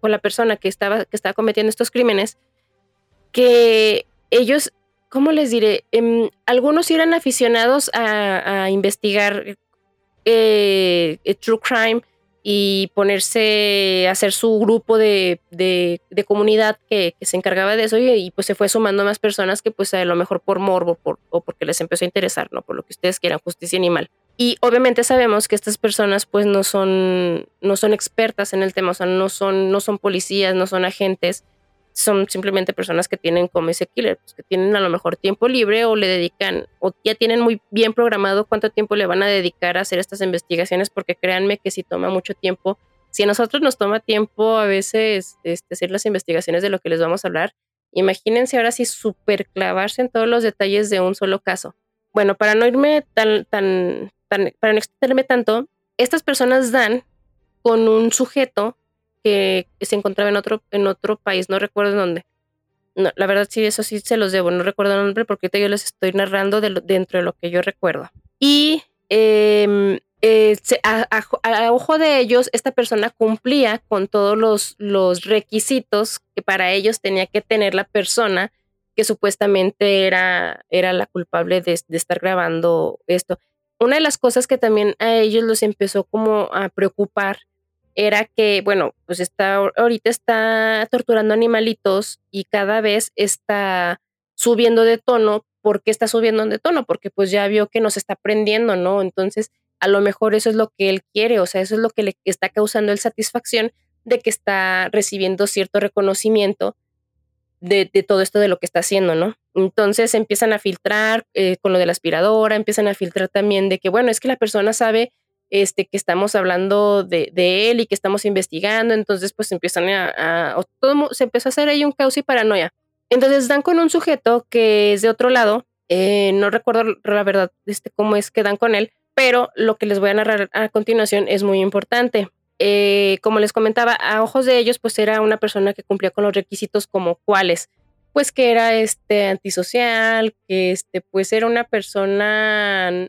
con la persona que estaba, que estaba cometiendo estos crímenes que ellos, ¿cómo les diré? Em, algunos eran aficionados a, investigar eh, true crime y ponerse a hacer su grupo de, comunidad que, se encargaba de eso y, pues se fue sumando más personas que pues a lo mejor por morbo por, o porque les empezó a interesar, ¿no? Por lo que ustedes quieran, justicia animal. Y obviamente sabemos que estas personas pues no son, no son expertas en el tema, o sea, no son, no son policías, no son agentes, son simplemente personas que tienen como ese killer, pues que tienen a lo mejor tiempo libre o le dedican, o ya tienen muy bien programado cuánto tiempo le van a dedicar a hacer estas investigaciones, porque créanme que si toma mucho tiempo, si a nosotros nos toma tiempo a veces este, hacer las investigaciones de lo que les vamos a hablar, imagínense ahora sí super clavarse en todos los detalles de un solo caso. Bueno, para no irme tan, tan, tan, para no extenderme tanto, estas personas dan con un sujeto que se encontraba en otro, en otro país, no recuerdo en dónde. No, la verdad sí, eso sí se los debo, no recuerdo el nombre porque ahorita yo les estoy narrando de dentro de lo que yo recuerdo. Y em, eh, a, ojo de ellos, esta persona cumplía con todos los, los requisitos que para ellos tenía que tener la persona que supuestamente era, era la culpable de, de estar grabando esto. Una de las cosas que también a ellos los empezó como a preocupar era que, bueno, pues está, ahorita está torturando animalitos y cada vez está subiendo de tono. ¿Por qué está subiendo de tono? Porque pues ya vio que nos está prendiendo, ¿no? Entonces, a lo mejor eso es lo que él quiere, o sea, eso es lo que le está causando el satisfacción de que está recibiendo cierto reconocimiento de, todo esto de lo que está haciendo, ¿no? Entonces empiezan a filtrar eh, con lo de la aspiradora, empiezan a filtrar también de que, bueno, es que la persona sabe este, que estamos hablando de, él y que estamos investigando, entonces pues empiezan a, todo, se empezó a hacer ahí un caos y paranoia. Entonces dan con un sujeto que es de otro lado, eh, no recuerdo la verdad este, cómo es que dan con él, pero lo que les voy a narrar a continuación es muy importante. Eh, como les comentaba, a ojos de ellos, pues era una persona que cumplía con los requisitos como cuáles, pues que era este antisocial, que este, pues era una persona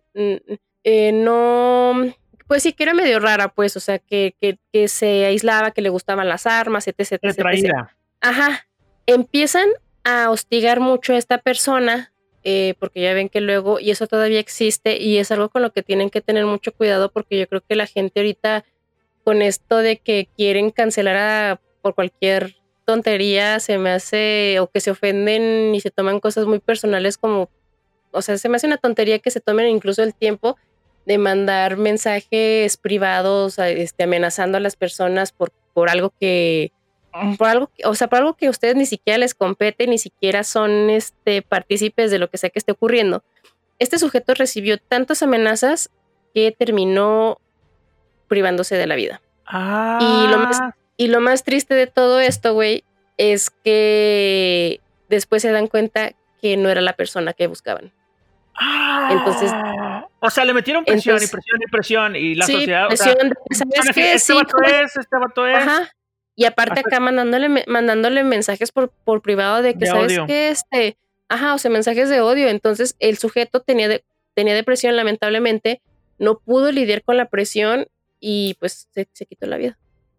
eh, no pues sí, que era medio rara, pues, o sea, que, que, que se aislaba, que le gustaban las armas, etc. etc, Ajá. Empiezan a hostigar mucho a esta persona, eh, porque ya ven que luego, y eso todavía existe, y es algo con lo que tienen que tener mucho cuidado, porque yo creo que la gente ahorita, con esto de que quieren cancelar a, por cualquier tontería, se me hace, o que se ofenden y se toman cosas muy personales como, o sea, se me hace una tontería que se tomen incluso el tiempo de mandar mensajes privados este, amenazando a las personas por, por algo que por algo, o sea, por algo que a ustedes ni siquiera les compete, ni siquiera son este, partícipes de lo que sea que esté ocurriendo. Este sujeto recibió tantas amenazas que terminó privándose de la vida. Y, lo más, ah. y lo más triste de todo esto, güey, es que después se dan cuenta que no era la persona que buscaban. Entonces, o sea, le metieron presión y presión y presión y la sociedad. Presión ¿sabes qué? Este vato es, este vato es. Ajá. Y aparte acá mandándole, mandándole mensajes por, por privado de que, ¿sabes qué? Este, ajá, o sea, mensajes de odio. Entonces, el sujeto tenía, de, tenía depresión, lamentablemente, no pudo lidiar con la presión y pues se, quitó la vida.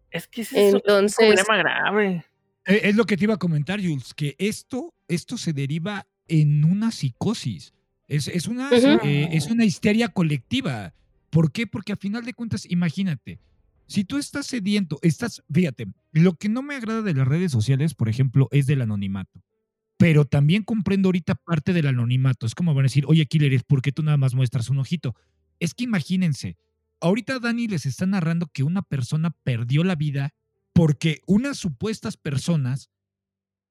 Es que es Entonces, un problema grave. Eh, es lo que te iba a comentar, Jules, que esto, esto se deriva en una psicosis. Es, una, eh, es una histeria colectiva. ¿Por qué? Porque a final de cuentas, imagínate, Si tú estás sediento, estás, fíjate, lo que no me agrada de las redes sociales, por ejemplo, es del anonimato. Pero también comprendo ahorita parte del anonimato. Es como van a decir, oye, Killer, ¿por qué tú nada más muestras un ojito? Es que imagínense, ahorita Dani les está narrando que una persona perdió la vida porque unas supuestas personas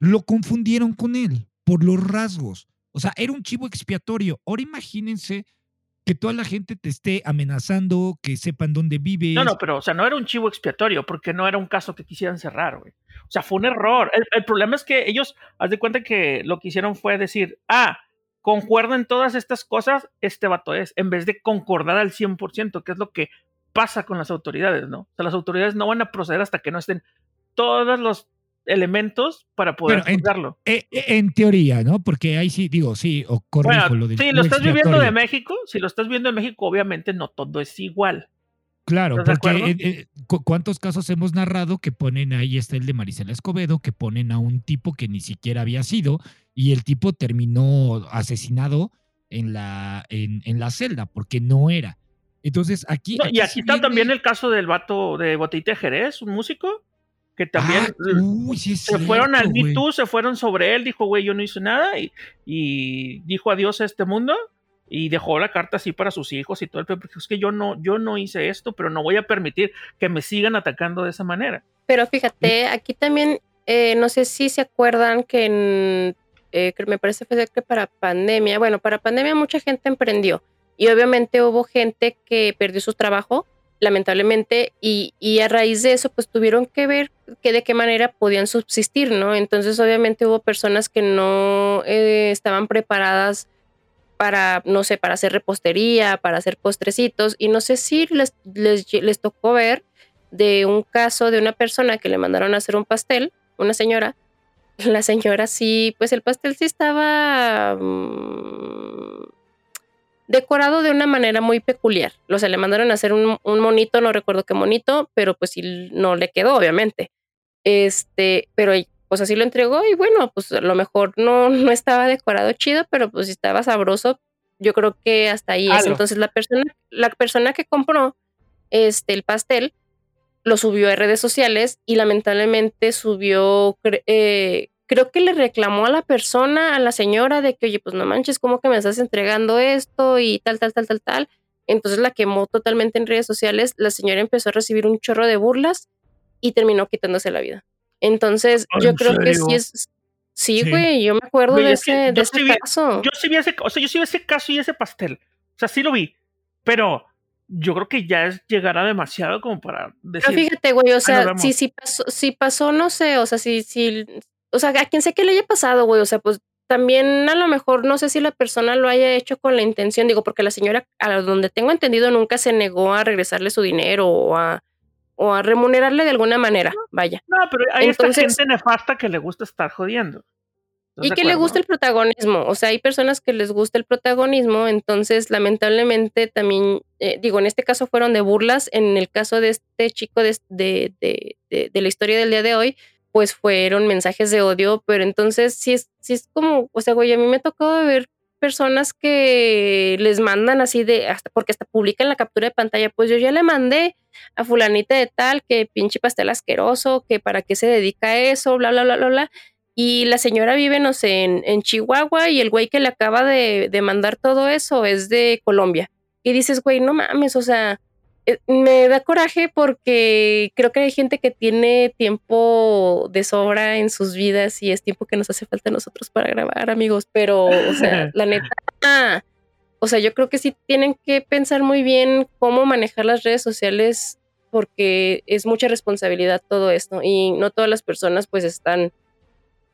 lo confundieron con él por los rasgos. O sea, era un chivo expiatorio. Ahora imagínense que toda la gente te esté amenazando, que sepan dónde vives. No, no, pero, o sea, no era un chivo expiatorio, porque no era un caso que quisieran cerrar, güey. O sea, fue un error. El, problema es que ellos, haz de cuenta que lo que hicieron fue decir, ah, concuerdan todas estas cosas, este vato es, en vez de concordar al 100%, que es lo que pasa con las autoridades, ¿no? O sea, las autoridades no van a proceder hasta que no estén todos los elementos para poder juzgarlo. Eh, eh, en, teoría, ¿no? Porque ahí sí, digo, sí, o corrijo lo de. Si lo estás viviendo de México, si lo estás viendo de México, obviamente no todo es igual. Claro, porque eh, ¿cuántos casos hemos narrado que ponen ahí está el de Marisela Escobedo, que ponen a un tipo que ni siquiera había sido y el tipo terminó asesinado en la, en, en la celda porque no era. Entonces aquí. y aquí está también el caso del vato de Botita Jerez, un músico que también ah, se fueron al Me se fueron sobre él, dijo, güey, yo no hice nada y, dijo adiós a este mundo y dejó la carta así para sus hijos y todo el porque es que yo no, yo no hice esto, pero no voy a permitir que me sigan atacando de esa manera. Pero fíjate, aquí también, eh, no sé si se acuerdan que en, eh, me parece que para pandemia, bueno, para pandemia mucha gente emprendió y obviamente hubo gente que perdió su trabajo lamentablemente, y, a raíz de eso, pues tuvieron que ver que de qué manera podían subsistir, ¿no? Entonces, obviamente hubo personas que no eh, estaban preparadas para, no sé, para hacer repostería, para hacer postrecitos, y no sé si les, les, tocó ver de un caso de una persona que le mandaron a hacer un pastel, una señora, (laughs) la señora sí, pues el pastel sí estaba mm, decorado de una manera muy peculiar. O sea, le mandaron a hacer un, monito, no recuerdo qué monito, pero pues sí no le quedó, obviamente. Este, pero pues así lo entregó y bueno, pues a lo mejor no, no estaba decorado chido, pero pues estaba sabroso. Yo creo que hasta ahí es. Entonces la persona, la persona que compró este, el pastel lo subió a redes sociales y lamentablemente subió eh, creo que le reclamó a la persona, a la señora, de que, oye, pues no manches, ¿cómo que me estás entregando esto? Y tal, tal, tal, tal, tal. Entonces la quemó totalmente en redes sociales. La señora empezó a recibir un chorro de burlas y terminó quitándose la vida. Entonces, yo creo que sí es. Sí, güey, yo me acuerdo de ese, de ese caso. Yo sí vi ese, o sea, yo sí vi ese caso y ese pastel. O sea, sí lo vi. Pero yo creo que ya es llegar a demasiado como para decir. Pero fíjate, güey, o sea, si, si, pasó, si pasó, no sé, o sea, si, si, o sea, a quien sé que le haya pasado, güey, o sea, pues también a lo mejor no sé si la persona lo haya hecho con la intención, digo, porque la señora, a donde tengo entendido, nunca se negó a regresarle su dinero o a, o a remunerarle de alguna manera, vaya. No, pero hay esta gente nefasta que le gusta estar jodiendo. Y que le gusta el protagonismo, o sea, hay personas que les gusta el protagonismo, entonces lamentablemente también, eh, digo, en este caso fueron de burlas, en el caso de este chico de, de, de, de la historia del día de hoy, pues fueron mensajes de odio, pero entonces sí es, sí es como, o sea, güey, a mí me ha tocado ver personas que les mandan así de, hasta porque hasta publican la captura de pantalla, pues yo ya le mandé a fulanita de tal, que pinche pastel asqueroso, que para qué se dedica a eso, bla, bla, bla, bla, bla. Y la señora vive, no sé, en, en Chihuahua y el güey que le acaba de, de mandar todo eso es de Colombia. Y dices, güey, no mames, o sea, me da coraje porque creo que hay gente que tiene tiempo de sobra en sus vidas y es tiempo que nos hace falta a nosotros para grabar, amigos. Pero, o sea, (laughs) la neta, o sea, yo creo que sí tienen que pensar muy bien cómo manejar las redes sociales porque es mucha responsabilidad todo esto y no todas las personas pues están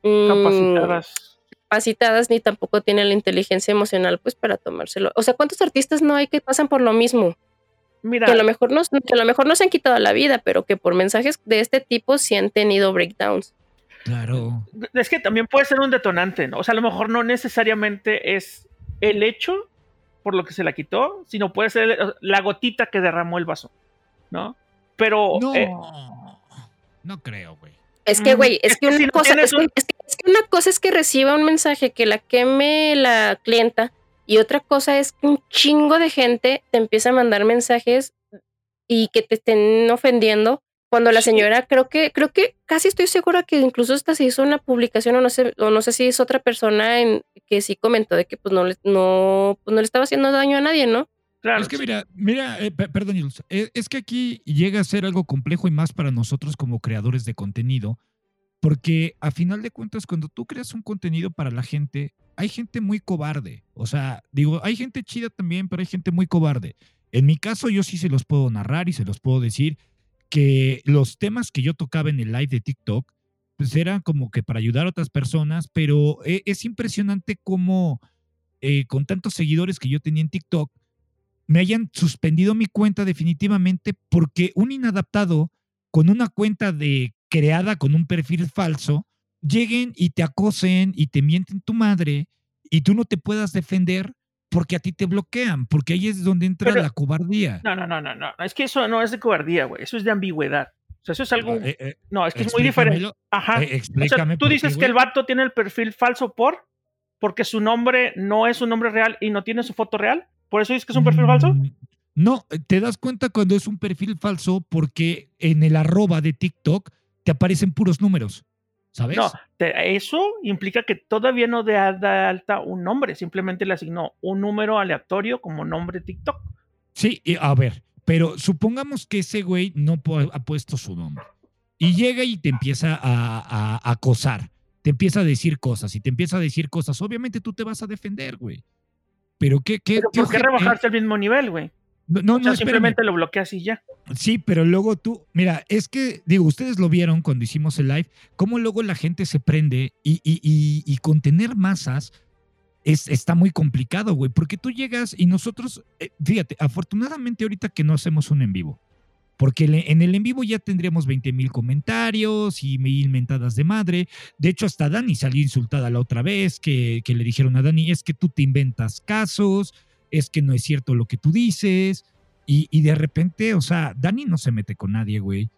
mm, capacitadas. capacitadas ni tampoco tienen la inteligencia emocional pues para tomárselo. O sea, ¿cuántos artistas no hay que pasan por lo mismo? Que a lo mejor no, que a lo mejor no se han quitado la vida, pero que por mensajes de este tipo sí han tenido breakdowns. Claro. Es que también puede ser un detonante, ¿no? O sea, a lo mejor no necesariamente es el hecho por lo que se la quitó, sino puede ser la gotita que derramó el vaso, ¿no? Pero. No, eh, no creo, güey. Es que, güey, es, que, una cosa, es, que, es que una cosa es que reciba un mensaje que la queme la clienta y otra cosa es que un chingo de gente te empieza a mandar mensajes y que te estén ofendiendo. Cuando la señora, creo que, creo que casi estoy segura que incluso hasta se hizo una publicación, o no sé, o no sé si es otra persona en, que sí comentó de que pues no le, no, pues no le estaba haciendo daño a nadie, ¿no? Claro. Es que mira, mira, eh, perdón, eh, es que aquí llega a ser algo complejo y más para nosotros como creadores de contenido, porque a final de cuentas, cuando tú creas un contenido para la gente, hay gente muy cobarde. O sea, digo, hay gente chida también, pero hay gente muy cobarde. En mi caso, yo sí se los puedo narrar y se los puedo decir que los temas que yo tocaba en el live de TikTok, pues eran como que para ayudar a otras personas, pero e, es impresionante cómo eh, con tantos seguidores que yo tenía en TikTok, me hayan suspendido mi cuenta definitivamente porque un inadaptado con una cuenta de creada con un perfil falso, lleguen y te acosen y te mienten tu madre y tú no te puedas defender porque a ti te bloquean, porque ahí es donde entra la cobardía. No, no, no, no, no, es que eso no es de cobardía, güey, eso es de ambigüedad. O sea, eso es algo... Eh, eh, no, es que es muy diferente. Ajá. Eh, explícame tú dices que el vato tiene el perfil falso por, porque su nombre no es un nombre real y no tiene su foto real. ¿Por eso dices que es un perfil falso? Mm, no, te das cuenta cuando es un perfil falso porque en el arroba de TikTok te aparecen puros números. ¿Sabes? No, eso implica que todavía no da alta un nombre, simplemente le asignó un número aleatorio como nombre TikTok. Sí, a ver, pero supongamos que ese güey no ha puesto su nombre y llega y te empieza a, acosar, te empieza a decir cosas y te empieza a decir cosas. Obviamente tú te vas a defender, güey. Pero qué, qué, ¿Pero ¿por qué rebajarte al mismo nivel, güey? No, no, simplemente lo bloqueas y ya. Sí, pero luego tú, mira, es que, digo, ustedes lo vieron cuando hicimos el live, cómo luego la gente se prende y, y, y, y con tener masas es, está muy complicado, güey, porque tú llegas y nosotros, eh, fíjate, afortunadamente ahorita que no hacemos un en vivo, porque en el en vivo ya tendríamos 20 mil comentarios y mil mentadas de madre. De hecho, hasta Dani salió insultada la otra vez, que, que le dijeron a Dani, es que tú te inventas casos, es que no es cierto lo que tú dices. Y, y de repente, o sea, Dani no se mete con nadie, güey.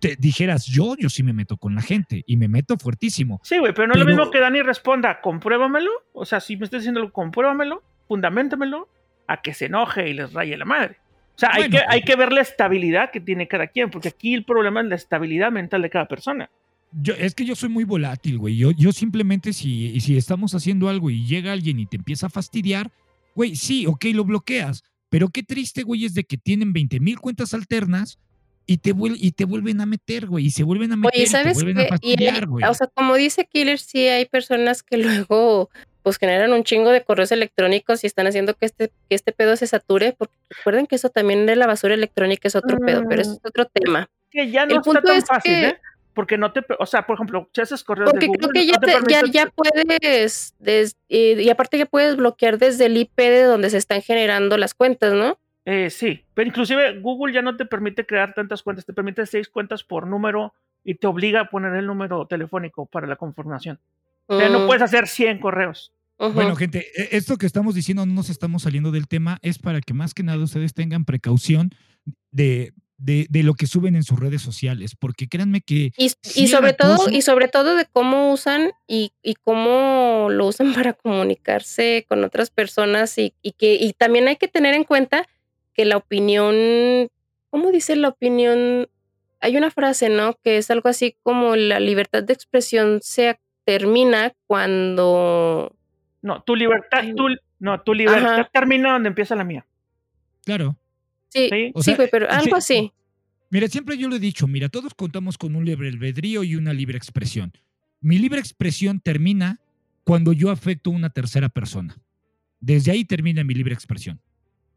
Te dijeras yo, yo sí me meto con la gente y me meto fuertísimo. Sí, güey, pero no es lo mismo que Dani responda, compruébamelo. O sea, si me estás diciendo compruébamelo, fundamentamelo, a que se enoje y les raye la madre. O sea, hay, que, hay que ver la estabilidad que tiene cada quien, porque aquí el problema es la estabilidad mental de cada persona. Yo, es que yo soy muy volátil, güey. Yo, yo simplemente, si, si estamos haciendo algo y llega alguien y te empieza a fastidiar, Güey, sí, ok, lo bloqueas, pero qué triste, güey, es de que tienen 20 mil cuentas alternas y te, y te vuelven a meter, güey, y se vuelven a meter y te vuelven a fastidiar, güey. O sea, como dice Killer, sí hay personas que (laughs) luego pues generan un chingo de correos electrónicos y están haciendo que este, que este pedo se sature, porque recuerden que eso también de la basura electrónica es otro pedo, pero eso es otro tema. Que ya no está tan fácil, ¿eh? Porque no te, o sea, por ejemplo, esos correos porque creo que ya, ya, puedes, y aparte ya puedes bloquear desde el IP de donde se están generando las cuentas, ¿no? Eh, sí, pero inclusive Google ya no te permite crear tantas cuentas, te permite seis cuentas por número y te obliga a poner el número telefónico para la confirmación. O sea, no mm. puedes hacer 100 correos. Bueno, gente, e, esto que estamos diciendo no nos estamos saliendo del tema, es para que más que nada ustedes tengan precaución de de, de, lo que suben en sus redes sociales, porque créanme que... Y, y sobre todo, y sobre todo de cómo usan y, y, cómo lo usan (laughs) para comunicarse con otras personas y, y, que y también hay que tener en cuenta que la opinión, ¿cómo dice la opinión? Hay una frase, ¿no? Que es algo así como la libertad de expresión se termina cuando... No, tu libertad, tu, no, tu libertad termina donde empieza la mía. Claro. Sí, sí, pero algo así. Mira, siempre yo lo he dicho, mira, todos contamos con un libre albedrío y una libre expresión. Mi libre expresión termina cuando yo afecto a una tercera persona. Desde ahí termina mi libre expresión,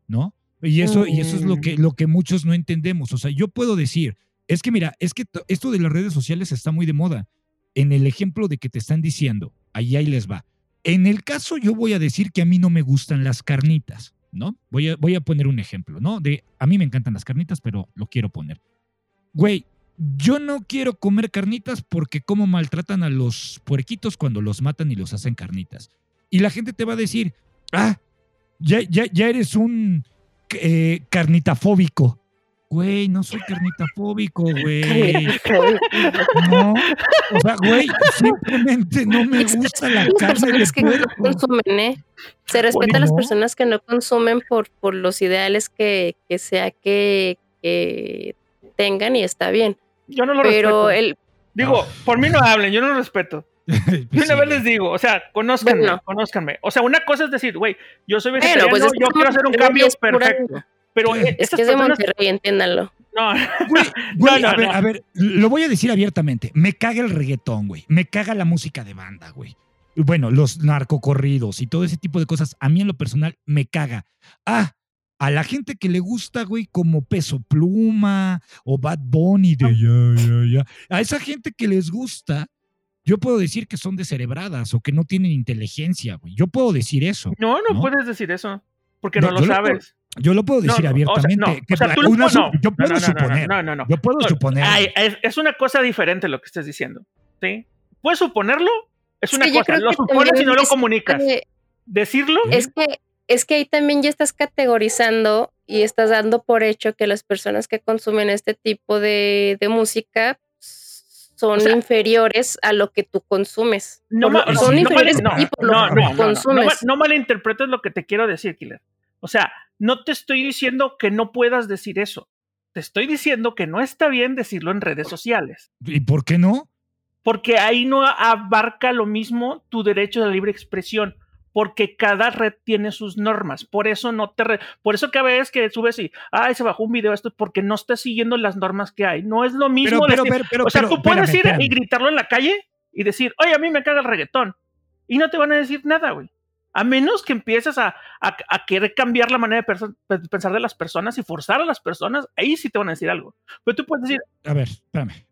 ¿no? Y eso, y eso es lo que, lo que muchos no entendemos. O sea, yo puedo decir, es que mira, es que esto de las redes sociales está muy de moda. En el ejemplo de que te están diciendo, ahí ahí les va. En el caso yo voy a decir que a mí no me gustan las carnitas. ¿No? Voy a, voy a poner un ejemplo, ¿no? De, a mí me encantan las carnitas, pero lo quiero poner. Güey, yo no quiero comer carnitas porque cómo maltratan a los puerquitos cuando los matan y los hacen carnitas. Y la gente te va a decir, ah, ya, ya, ya eres un eh, carnitafóbico. Güey, no soy carnitafóbico, (laughs) güey. No, o sea, güey, simplemente no me (laughs) gusta la carne de que No consumen, ¿eh? Se respeta a las personas que no consumen por, por los ideales que, que sea que, que tengan y está bien. Yo no lo Pero respeto. el, Digo, No. por mí no hablen, yo no lo respeto. (laughs) Pues Yo una sí, vez les digo, o sea, conózcanme, Bueno. conózcanme. O sea, una cosa es decir, güey, yo soy Bueno, vegetariano, pues es que yo quiero hacer un cambio pura- perfecto. Pero Es eh, es que es de Monterrey, entiéndanlo. no, Güey, (laughs) güey, no, a ver, no. a ver, lo voy a decir abiertamente. Me caga el reggaetón, güey. Me caga la música de banda, güey. Bueno, los narcocorridos y todo ese tipo de cosas, a mí en lo personal me caga. Ah, a la gente que le gusta, güey, como Peso Pluma o Bad Bunny de ya, ya, ya. A esa gente que les gusta, yo puedo decir que son descerebradas o que no tienen inteligencia, güey. Yo puedo decir eso. no, no, ¿No? puedes decir eso, porque No, no, lo yo lo sabes. Yo lo puedo decir no, abiertamente. que tú yo no, puedo no, no, no, suponer. Yo puedo suponer. Ay, es, es una cosa diferente lo que estás diciendo, ¿sí? Puedes suponerlo, es Es una que cosa, lo que supones y no lo comunicas. Eh, Decirlo, Es que, es que ahí también ya estás categorizando y estás dando por hecho que las personas que consumen este tipo de, de música son O sea, inferiores a lo que tú consumes. no, lo- son no inferiores no, a ti por lo no, que no, no, no, no, consumes. no malinterpretes lo que te quiero decir, Killer. O sea, no te estoy diciendo que no puedas decir eso. Te estoy diciendo que no está bien decirlo en redes sociales. ¿Y por qué no? Porque ahí no abarca lo mismo tu derecho a la libre expresión. Porque cada red tiene sus normas. Por eso no te. re- por eso cada vez que subes y. Ay, se bajó un video esto. es Porque no estás siguiendo las normas que hay. No es lo mismo. Pero, decir- pero, pero, o sea, tú puedes espérame, ir espérame. y gritarlo en la calle y decir, oye, a mí me caga el reggaetón. Y no te van a decir nada, güey. A menos que empieces a, a- a querer cambiar la manera de pensar de las personas y forzar a las personas, ahí sí te van a decir algo. Pero tú puedes decir, A ver, espérame.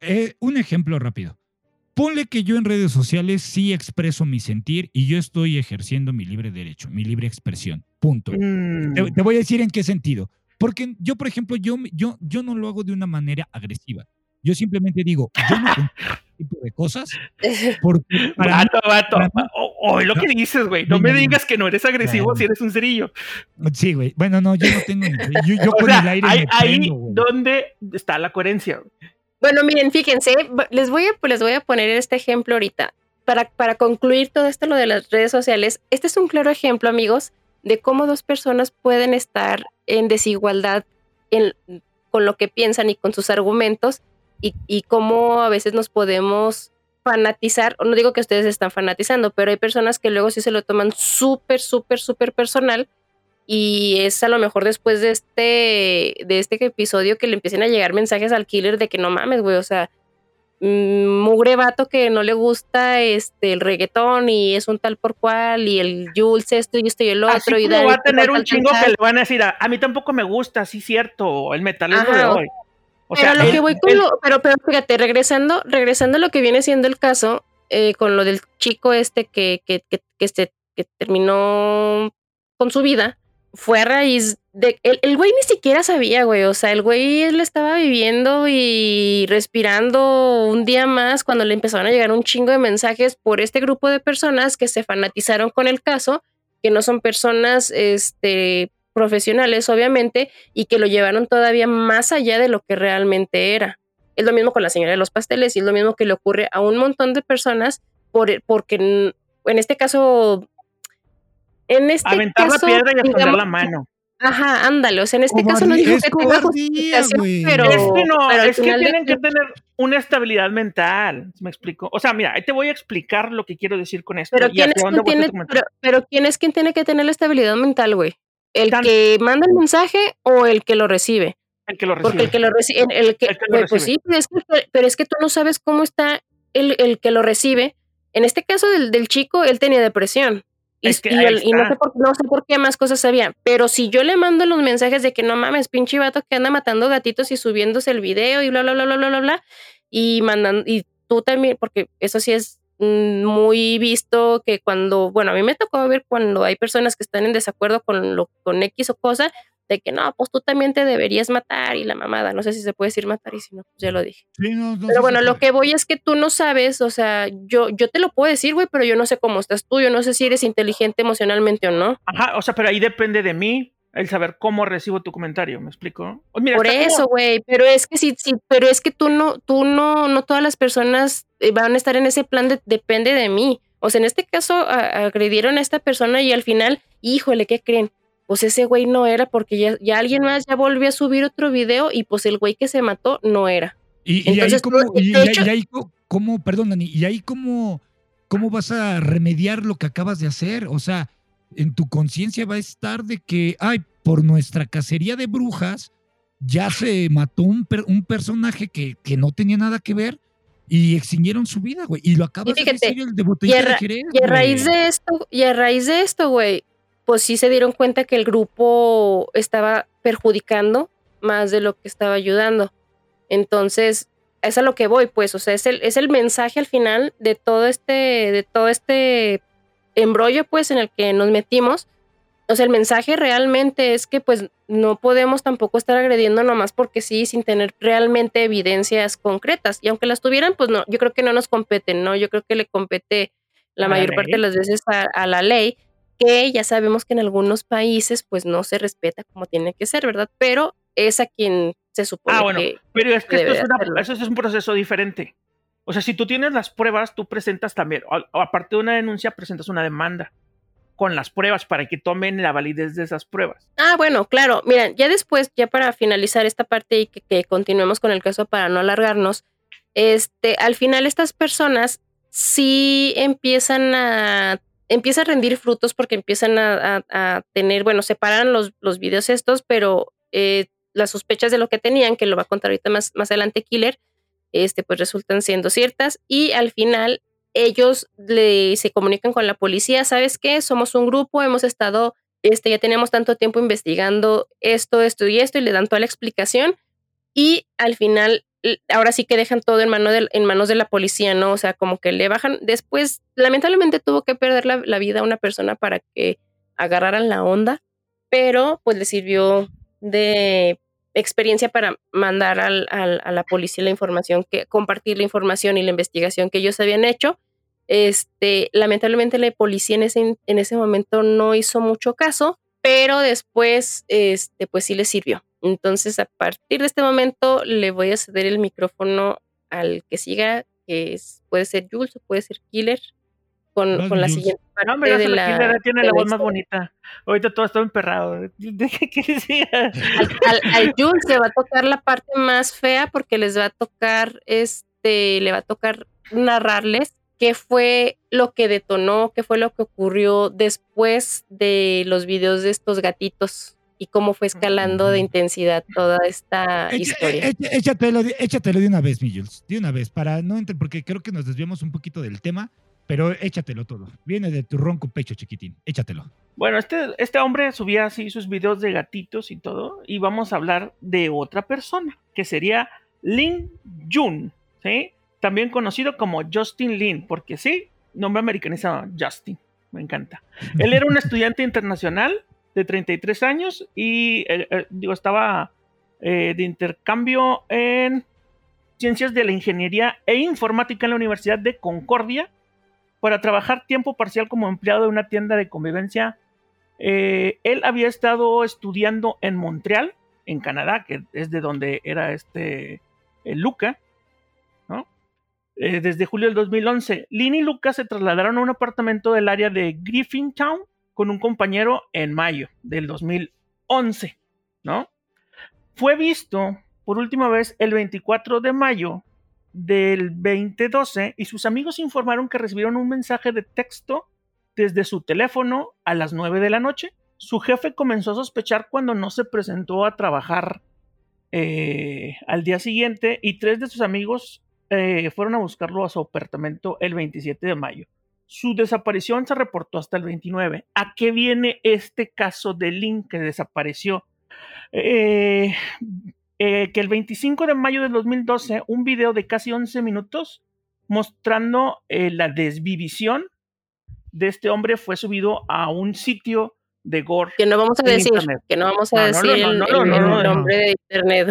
Eh, un ejemplo rápido. Ponle que yo en redes sociales sí expreso mi sentir y yo estoy ejerciendo mi libre derecho, mi libre expresión. Punto. mm, Te, te voy a decir en qué sentido. Porque yo, por ejemplo, yo, yo, yo no lo hago de una manera agresiva. Yo simplemente digo, yo no (laughs) este tipo de cosas (laughs) porque para mí- vato, vato. para oye, lo que dices, güey. No me digas que no eres agresivo Bueno. si eres un cerillo. Sí, güey. Bueno, no, yo no tengo ni. Yo, yo (laughs) con sea, el aire ahí, me ahí prendo, güey. donde está la coherencia. Bueno, miren, fíjense, les voy a, les voy a poner este ejemplo ahorita. Para, para concluir todo esto, lo de las redes sociales, este es un claro ejemplo, amigos, de cómo dos personas pueden estar en desigualdad en- con lo que piensan y con sus argumentos y, y cómo a veces nos podemos fanatizar, o no digo que ustedes están fanatizando, pero hay personas que luego sí se lo toman súper, súper, súper personal y es a lo mejor después de este, de este episodio que le empiecen a llegar mensajes al killer de que no mames, güey, o sea, mm, mugre vato que no le gusta este el reggaetón y es un tal por cual y el Jules esto y esto y el otro Así y como va a tener un chingo que le van a decir, a, a mí tampoco me gusta, sí cierto, el metal es de Ajá, o- hoy. O pero sea, lo que voy con lo, pero, pero fíjate, regresando, regresando a lo que viene siendo el caso, eh, con lo del chico este que, que, que, que, este- que terminó con su vida, fue a raíz de. El, el güey ni siquiera sabía, güey. O sea, el güey él estaba viviendo y respirando un día más cuando le empezaron a llegar un chingo de mensajes por este grupo de personas que se fanatizaron con el caso, que no son personas este, profesionales, obviamente, y que lo llevaron todavía más allá de lo que realmente era. Es lo mismo con la señora de los pasteles y es lo mismo que le ocurre a un montón de personas por, porque en, en este caso, en este aventar caso, la piedra y esconder digamos, la mano. Ajá, ándale, o sea, en este caso no es que tenga justificación, pero, es que no, pero es que de tienen que tener una estabilidad mental. ¿Me explico? O sea, mira, ahí te voy a explicar lo que quiero decir con esto. Pero y ¿quién, es quien tiene, pero, pero ¿quién es quien tiene que tener la estabilidad mental, güey? ¿El Tan- que manda el mensaje o el que lo recibe? el que lo Porque recibe. el que lo recibe, el, el que, El que lo güey, pues recibe. sí, pero es, que, pero es que tú no sabes cómo está el, el que lo recibe. En este caso del, del chico, él tenía depresión. Y, Es que y ahí el- y no, sé por, no sé por qué más cosas sabía. Pero si yo le mando los mensajes de que no mames, pinche vato que anda matando gatitos y subiéndose el video y bla, bla, bla, bla, bla, bla, bla, y mandando, y tú también, porque eso sí es muy visto que cuando, bueno, a mí me tocó ver cuando hay personas que están en desacuerdo con lo con X o cosa, de que no, pues tú también te deberías matar y la mamada, no sé si se puede decir matar y si no, pues ya lo dije. Sí, no, no Pero sé bueno, lo que voy es que tú no sabes, o sea, yo, yo te lo puedo decir, güey, pero yo no sé cómo estás tú, yo no sé si eres inteligente emocionalmente o no. Ajá, o sea, pero ahí depende de mí el saber cómo recibo tu comentario, ¿me explico? O mira, Por como- eso, güey, pero es que sí, sí, pero es que tú no, tú no, no todas las personas eh, van a estar en ese plan de depende de mí. O sea, en este caso a- agredieron a esta persona y al final, híjole, ¿qué creen? pues ese güey no era porque ya, ya alguien más ya volvió a subir otro video y pues el güey que se mató no era. Y, y ahí Entonces, cómo, tú- y, de y- hecho- y ahí co- cómo, perdón, Dani, y ahí cómo, cómo vas a remediar lo que acabas de hacer. O sea, en tu conciencia va a estar de que, ay, por nuestra cacería de brujas, ya se mató un, per- un personaje que, que no tenía nada que ver y extinguieron su vida, güey. Y lo acabas fíjate, de decir el de y a de Jerez, Y a raíz de esto, y a raíz de esto, güey, pues sí se dieron cuenta que el grupo estaba perjudicando más de lo que estaba ayudando. Entonces, es a lo que voy, pues, o sea, es el, es el mensaje al final de todo este, de todo este embrollo, pues, en el que nos metimos. O sea, el mensaje realmente es que, pues, no podemos tampoco estar agrediendo nomás porque sí, sin tener realmente evidencias concretas. Y aunque las tuvieran, pues no, yo creo que no nos competen, ¿no? Yo creo que le compete la mayor parte de las veces a, a la ley, que ya sabemos que en algunos países, pues, no se respeta como tiene que ser, ¿verdad? Pero es a quien se supone Ah, bueno, que pero es que esto es, una- eso es un proceso diferente. O sea, si tú tienes las pruebas, tú presentas también, aparte de una denuncia, presentas una demanda con las pruebas para que tomen la validez de esas pruebas. Ah, bueno, claro. Mira, ya después, ya para finalizar esta parte y que, continuemos con el caso para no alargarnos, este, al final estas personas sí empiezan a empieza a rendir frutos porque empiezan a tener, bueno, separan los, los videos estos, pero eh, las sospechas de lo que tenían, que lo va a contar ahorita más, más adelante Killer, este, pues resultan siendo ciertas y al final ellos le, se comunican con la policía, ¿sabes qué? Somos un grupo, hemos estado, este, ya tenemos tanto tiempo investigando esto, esto y esto, y le dan toda la explicación, y al final, ahora sí que dejan todo en, mano del- en manos de la policía, ¿no? O sea, como que le bajan, después, lamentablemente tuvo que perder la, la vida una persona para que agarraran la onda, pero pues le sirvió de experiencia para mandar al- al- a la policía la información, que compartir la información y la investigación que ellos habían hecho. Este, lamentablemente la policía en ese, en ese momento no hizo mucho caso, pero después, este, pues sí le sirvió. Entonces, a partir de este momento, le voy a ceder el micrófono al que siga, que puede ser Jules o puede ser Killer, con, Vas, con la siguiente parte No, mira, de la, la, tiene de la voz más bonita. Ahorita todo está emperrado. ¿De qué quieres decir? al, al- al Jules le va a tocar la parte más fea porque les va a tocar, este, le va a tocar narrarles qué fue lo que detonó, qué fue lo que ocurrió después de los videos de estos gatitos y cómo fue escalando de intensidad toda esta Echa- historia. echa- échatelo, de- échatelo de una vez, mi Jules, de una vez, para no entrar, porque creo que nos desviamos un poquito del tema, pero échatelo todo. Viene de tu ronco pecho, chiquitín. Échatelo. Bueno, este, este hombre subía así sus videos de gatitos y todo, y vamos a hablar de otra persona, que sería Lin Jun, ¿sí? También conocido como Justin Lin, porque sí, nombre americanizado, Justin, me encanta. Él era un (laughs) estudiante internacional de 33 años y, eh, eh, digo, estaba eh, de intercambio en Ciencias de la Ingeniería e Informática en la Universidad de Concordia para trabajar tiempo parcial como empleado de una tienda de convivencia. Eh, él había estado estudiando en Montreal, en Canadá, que es de donde era este eh, Luca, ¿no? Eh, desde julio del 2011. Lynn y Luca se trasladaron a un apartamento del área de Griffintown con un compañero en mayo del 2011, ¿no? Fue visto por última vez el 24 de mayo del 2012 y sus amigos informaron que recibieron un mensaje de texto desde su teléfono a las 9 de la noche. Su jefe comenzó a sospechar cuando no se presentó a trabajar eh, al día siguiente y tres de sus amigos eh, fueron a buscarlo a su apartamento el 27 de mayo. Su desaparición se reportó hasta el 29. ¿A qué viene este caso de Link que desapareció? Eh, eh, que el 25 de mayo del 2012, un video de casi 11 minutos mostrando eh, la desvivisión de este hombre fue subido a un sitio de gore. Que no vamos a decir, internet. que no vamos a No, no, decir no, el, no, el- no, no, el no, no. nombre de internet.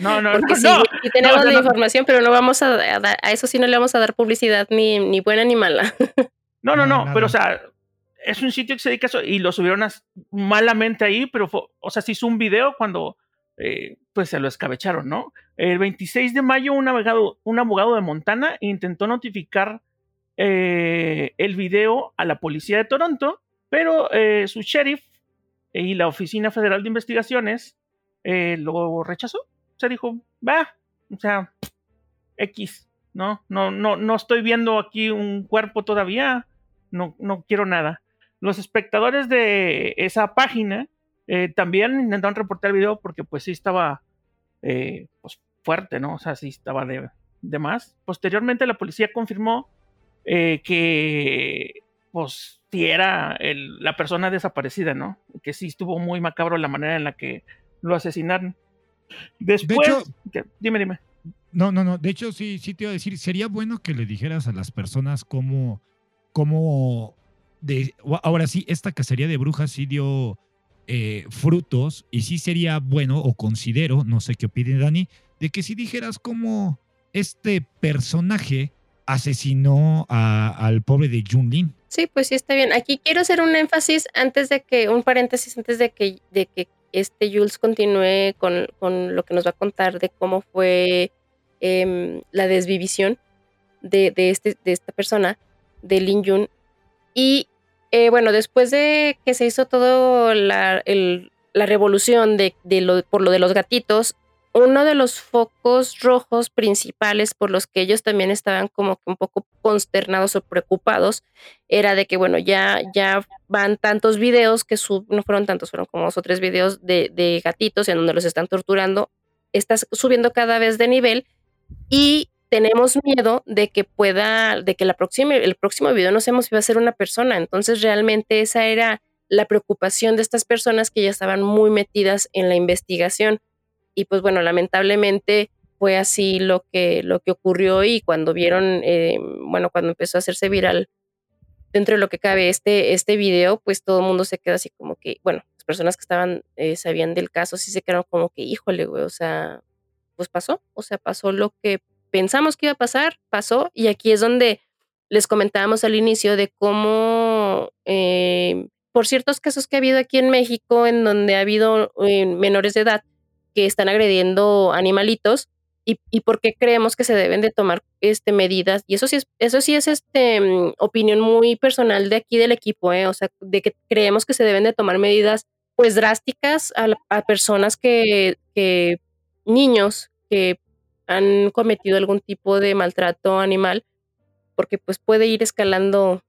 No, no, (laughs) Porque no, sí, no. sí tenemos no, la no. información, pero no vamos a, a dar- a eso sí no le vamos a dar publicidad ni, ni buena ni mala. (laughs) No, no, No, pero o sea, es un sitio que se dedica a eso y lo subieron malamente ahí, pero fue- o sea, se hizo un video cuando eh, pues se lo escabecharon, ¿no? El 26 de mayo un abogado, un abogado de Montana intentó notificar eh, el video a la policía de Toronto, pero eh, su sheriff y la Oficina Federal de Investigaciones lo rechazó. O sea, dijo, va, o sea, X, ¿no? No, no, no estoy viendo aquí un cuerpo todavía, no, no quiero nada. Los espectadores de esa página eh, también intentaron reportar el video porque pues sí estaba eh, pues, fuerte, ¿no? O sea, sí estaba de, de más. Posteriormente la policía confirmó que pues si era la persona desaparecida, ¿no? Que sí estuvo muy macabro la manera en la que lo asesinaron. Después, dime, dime. No, no, no. De hecho, sí, sí te iba a decir, sería bueno que le dijeras a las personas cómo, cómo de, ahora sí, esta cacería de brujas sí dio eh, frutos y sí sería bueno, o considero, no sé qué opine Dani, de que si dijeras cómo este personaje asesinó al pobre de Junlin. Sí, pues sí está bien. Aquí quiero hacer un énfasis antes de que, un paréntesis antes de que, de que este Jules continúe con, lo que nos va a contar de cómo fue em, la desvivisión de, este, de esta persona, de Lin Jun. Y eh, bueno, después de que se hizo todo la, la revolución de, por lo de los gatitos, uno de los focos rojos principales por los que ellos también estaban como que un poco consternados o preocupados era de que, bueno, ya, ya van tantos videos que no fueron tantos, fueron como dos o tres videos de, gatitos en donde los están torturando, estás subiendo cada vez de nivel y tenemos miedo de que pueda, de que la próxima, el próximo video no sabemos si va a ser una persona. Entonces realmente esa era la preocupación de estas personas que ya estaban muy metidas en la investigación y pues bueno, lamentablemente fue así lo que, lo que ocurrió y cuando vieron, eh, bueno, cuando empezó a hacerse viral dentro de lo que cabe este, este video, pues todo el mundo se quedó así como que, bueno, las personas que estaban, eh, sabían del caso, sí se quedaron como que, híjole, güey, o sea, pues pasó, o sea, pasó lo que pensamos que iba a pasar, pasó, y aquí es donde les comentábamos al inicio de cómo, eh, por ciertos casos que ha habido aquí en México, en donde ha habido menores de edad, que están agrediendo animalitos y, y por qué creemos que se deben de tomar este, medidas. Y eso sí es, eso sí es este, mm, opinión muy personal de aquí del equipo, ¿eh? o sea, de que creemos que se deben de tomar medidas pues drásticas a, personas que, que, niños que han cometido algún tipo de maltrato animal, porque pues puede ir escalando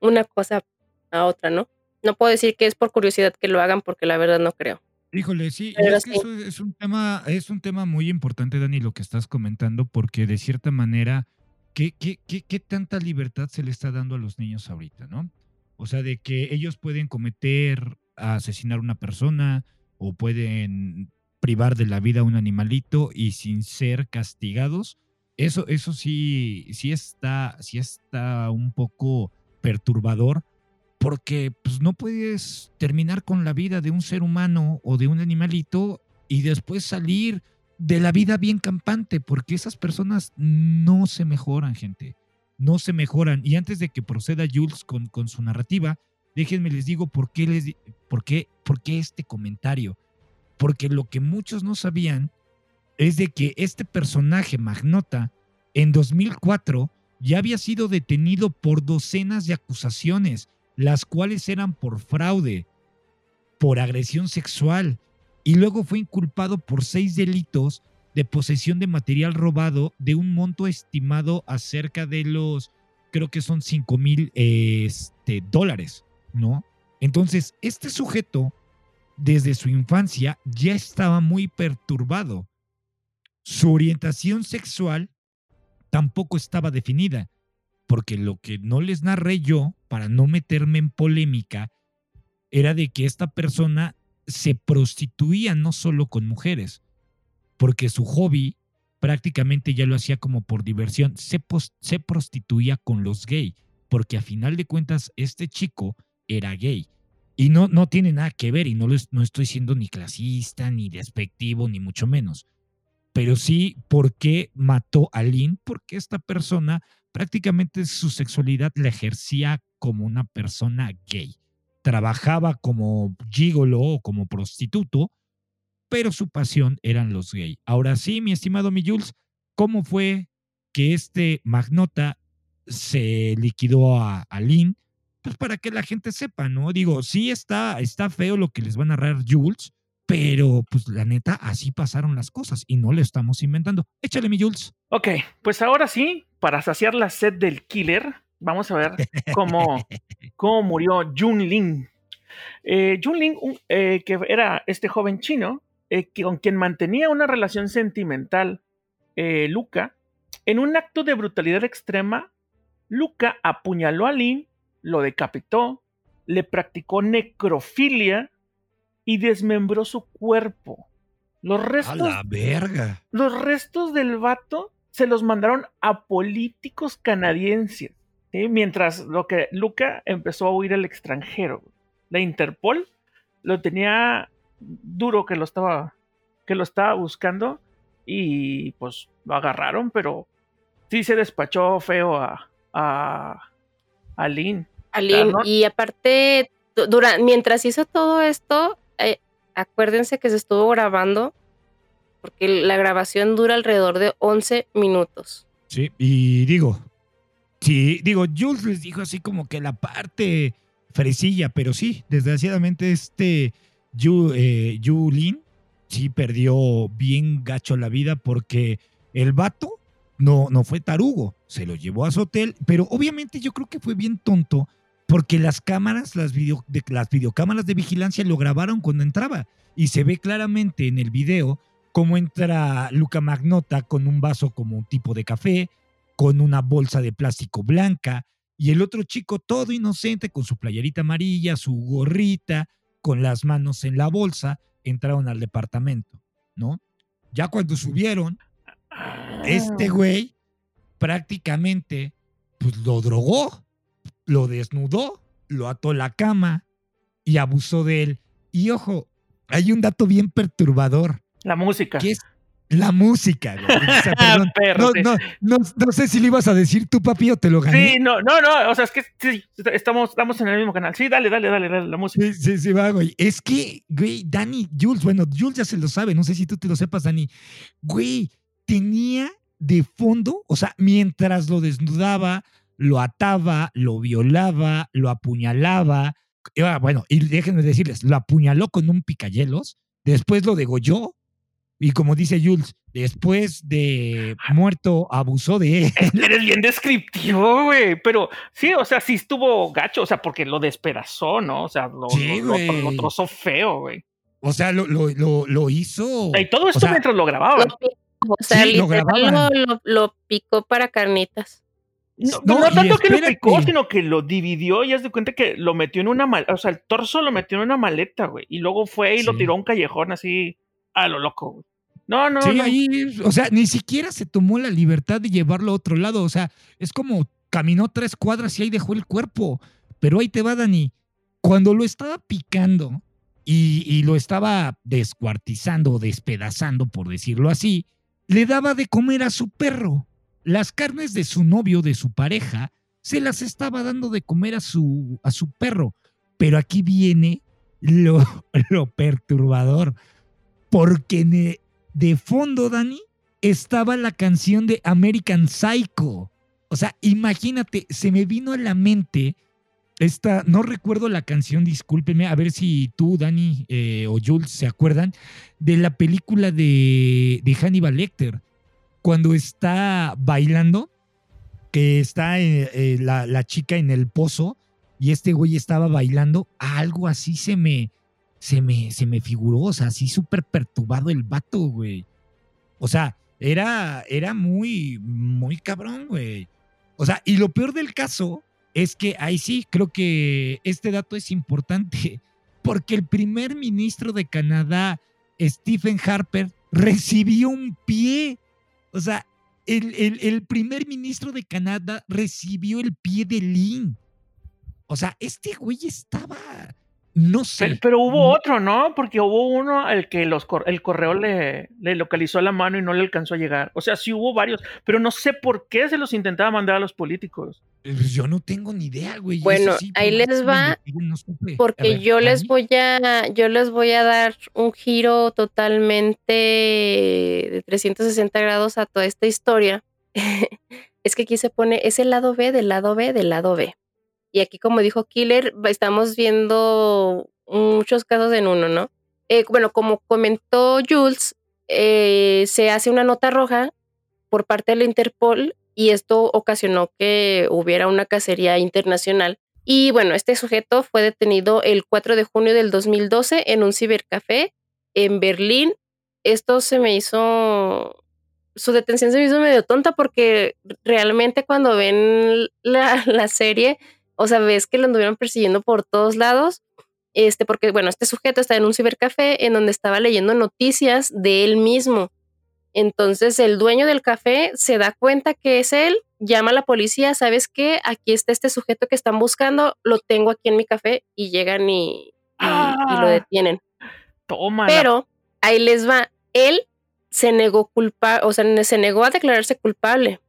una cosa a otra, ¿no? No puedo decir que es por curiosidad que lo hagan, porque la verdad no creo. Híjole, sí, es que eso es un tema, es un tema muy importante, Dani, lo que estás comentando, porque de cierta manera, ¿qué, qué, qué, qué tanta libertad se le está dando a los niños ahorita, no? O sea, de que ellos pueden cometer, asesinar a una persona o pueden privar de la vida a un animalito y sin ser castigados. Eso, eso sí, sí está, sí está un poco perturbador porque pues, no puedes terminar con la vida de un ser humano o de un animalito y después salir de la vida bien campante, porque esas personas no se mejoran, gente, no se mejoran. Y antes de que proceda Jules con, con su narrativa, déjenme les digo por qué, les, por, qué, por qué este comentario. Porque lo que muchos no sabían es de que este personaje, Magnota, en 2004 ya había sido detenido por docenas de acusaciones las cuales eran por fraude, por agresión sexual, y luego fue inculpado por seis delitos de posesión de material robado de un monto estimado a cerca de los, creo que son 5 mil este, dólares, ¿no? Entonces, este sujeto, desde su infancia, ya estaba muy perturbado. Su orientación sexual tampoco estaba definida porque lo que no les narré yo, para no meterme en polémica, era de que esta persona se prostituía no solo con mujeres, porque su hobby prácticamente ya lo hacía como por diversión, se, se prostituía con los gay, porque a final de cuentas este chico era gay. Y no, no tiene nada que ver, y no, no estoy siendo ni clasista, ni despectivo, ni mucho menos. Pero sí, ¿por qué mató a Lynn? Porque esta persona prácticamente su sexualidad la ejercía como una persona gay. Trabajaba como gigolo o como prostituto, pero su pasión eran los gay. Ahora sí, mi estimado mi Jules, ¿cómo fue que este magnota se liquidó a, a Lynn pues para que la gente sepa, ¿no? Digo, sí está, está feo lo que les va a narrar Jules, pero pues la neta, así pasaron las cosas y no lo estamos inventando. Échale mi Jules. Ok, pues ahora sí, para saciar la sed del killer, vamos a ver cómo, (laughs) cómo murió Jun Lin. Eh, Jun Lin, eh, que era este joven chino, eh, con quien mantenía una relación sentimental, Luca, en un acto de brutalidad extrema, Luca apuñaló a Lin, lo decapitó, le practicó necrofilia y desmembró su cuerpo. Los restos. A la verga. Los restos del vato se los mandaron a políticos canadienses. Mientras lo que Luca empezó a huir al extranjero. La Interpol lo tenía duro que lo estaba que lo estaba buscando y pues lo agarraron, pero sí se despachó feo a a, a Lynn. A Lynn. Y aparte, mientras hizo todo esto, eh, acuérdense que se estuvo grabando porque la grabación dura alrededor de 11 minutos. Sí, y digo, sí, digo, Jules les dijo así como que la parte fresilla, pero sí, desgraciadamente este Yu, eh, Lin sí perdió bien gacho la vida porque el vato no, no fue tarugo, se lo llevó a su hotel, pero obviamente yo creo que fue bien tonto porque las cámaras, las, video, de, las videocámaras de vigilancia lo grabaron cuando entraba y se ve claramente en el video cómo entra Luca Magnota con un vaso como un tipo de café, con una bolsa de plástico blanca y el otro chico todo inocente con su playerita amarilla, su gorrita, con las manos en la bolsa, entraron al departamento, ¿no? Ya cuando subieron, este ah. güey prácticamente pues lo drogó, lo desnudó, lo ató a la cama y abusó de él. Y ojo, hay un dato bien perturbador. La música. Que es la música, güey. no, sé si le ibas a decir tú, papi, o te lo gané. Sí, no, no, no. O sea, es que sí, estamos, estamos en el mismo canal. Sí, dale, dale, dale, dale, la música. Sí, sí, sí, va, güey. Es que, güey, Dani, Jules, bueno, Jules ya se lo sabe. No sé si tú te lo sepas, Dani. Güey, tenía de fondo, o sea, mientras lo desnudaba, lo ataba, lo violaba, lo apuñalaba. Ah, bueno, y déjenme decirles, lo apuñaló con un picayelos, después lo degolló, y como dice Jules, después de muerto abusó de él. Eres bien descriptivo, güey. Pero sí, o sea, sí estuvo gacho, o sea, porque lo despedazó, ¿no? O sea, lo, lo, trozó feo, güey. O sea, lo, lo, hizo. Y todo esto mientras lo grababan. O sea, literal lo, picó para carnitas. No, no, tanto que lo picó, sino que lo dividió y haz de cuenta que lo metió en una maleta, o sea, el torso lo metió en una maleta, güey, y luego fue y lo tiró a un callejón así a lo loco, güey. No, no, sí, no. ahí, o sea, ni siquiera se tomó la libertad de llevarlo a otro lado, o sea, es como caminó tres cuadras y ahí dejó el cuerpo. Pero ahí te va, Dani. Cuando lo estaba picando y, y lo estaba descuartizando o despedazando, por decirlo así, le daba de comer a su perro. Las carnes de su novio, de su pareja, se las estaba dando de comer a su, a su perro. Pero aquí viene lo, (laughs) lo perturbador, porque de fondo, Dani, estaba la canción de American Psycho. O sea, imagínate, se me vino a la mente esta, no recuerdo la canción, discúlpeme, a ver si tú, Dani eh, o Jules se acuerdan de la película de, de Hannibal Lecter, cuando está bailando, que está eh, eh, la, la, chica en el pozo y este güey estaba bailando, algo así se me, se me, se me figuró, o sea, así súper perturbado el vato, güey. O sea, era, era muy, muy cabrón, güey. O sea, y lo peor del caso es que ahí sí, creo que este dato es importante, (laughs) porque el primer ministro de Canadá, Stephen Harper, recibió un pie. O sea, el, el, primer ministro de Canadá recibió el pie de Lynn. O sea, este güey estaba no sé. Pero, hubo otro, ¿no? Porque hubo uno al que los, el correo le, le, localizó la mano y no le alcanzó a llegar. O sea, sí hubo varios, pero no sé por qué se los intentaba mandar a los políticos. Pues yo no tengo ni idea, güey. Bueno, ahí les va, porque yo les voy a, yo les voy a dar un giro totalmente de 360 grados a toda esta historia. (laughs) es que aquí se pone, es el lado B del lado B del lado B. Y aquí, como dijo Killer, estamos viendo muchos casos en uno, ¿no? Eh, bueno, como comentó Jules, eh, se hace una nota roja por parte de la Interpol y esto ocasionó que hubiera una cacería internacional. Y bueno, este sujeto fue detenido el 4 de junio del 2012 en un cibercafé en Berlín. Esto se me hizo, su detención se me hizo medio tonta porque realmente cuando ven la, la serie, o sea, ves que lo anduvieron persiguiendo por todos lados este, porque bueno, este sujeto está en un cibercafé en donde estaba leyendo noticias de él mismo. Entonces el dueño del café se da cuenta que es él, llama a la policía, ¿sabes qué? Aquí está este sujeto que están buscando, lo tengo aquí en mi café y llegan y, y, lo Ah. detienen. Toma. Pero ahí les va, él se negó culpa, o sea, se negó a declararse culpable.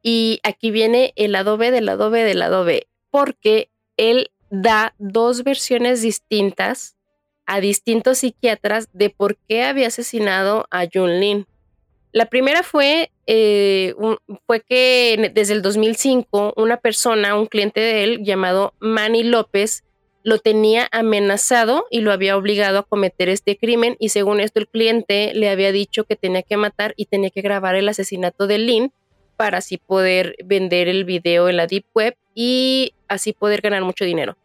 Y aquí viene el lado B del lado B del lado B, porque él da dos versiones distintas a distintos psiquiatras de por qué había asesinado a Jun Lin. La primera fue, eh, fue que desde el 2005 una persona, un cliente de él llamado Manny López, lo tenía amenazado y lo había obligado a cometer este crimen y según esto el cliente le había dicho que tenía que matar y tenía que grabar el asesinato de Lin para así poder vender el video en la Deep Web y así poder ganar mucho dinero.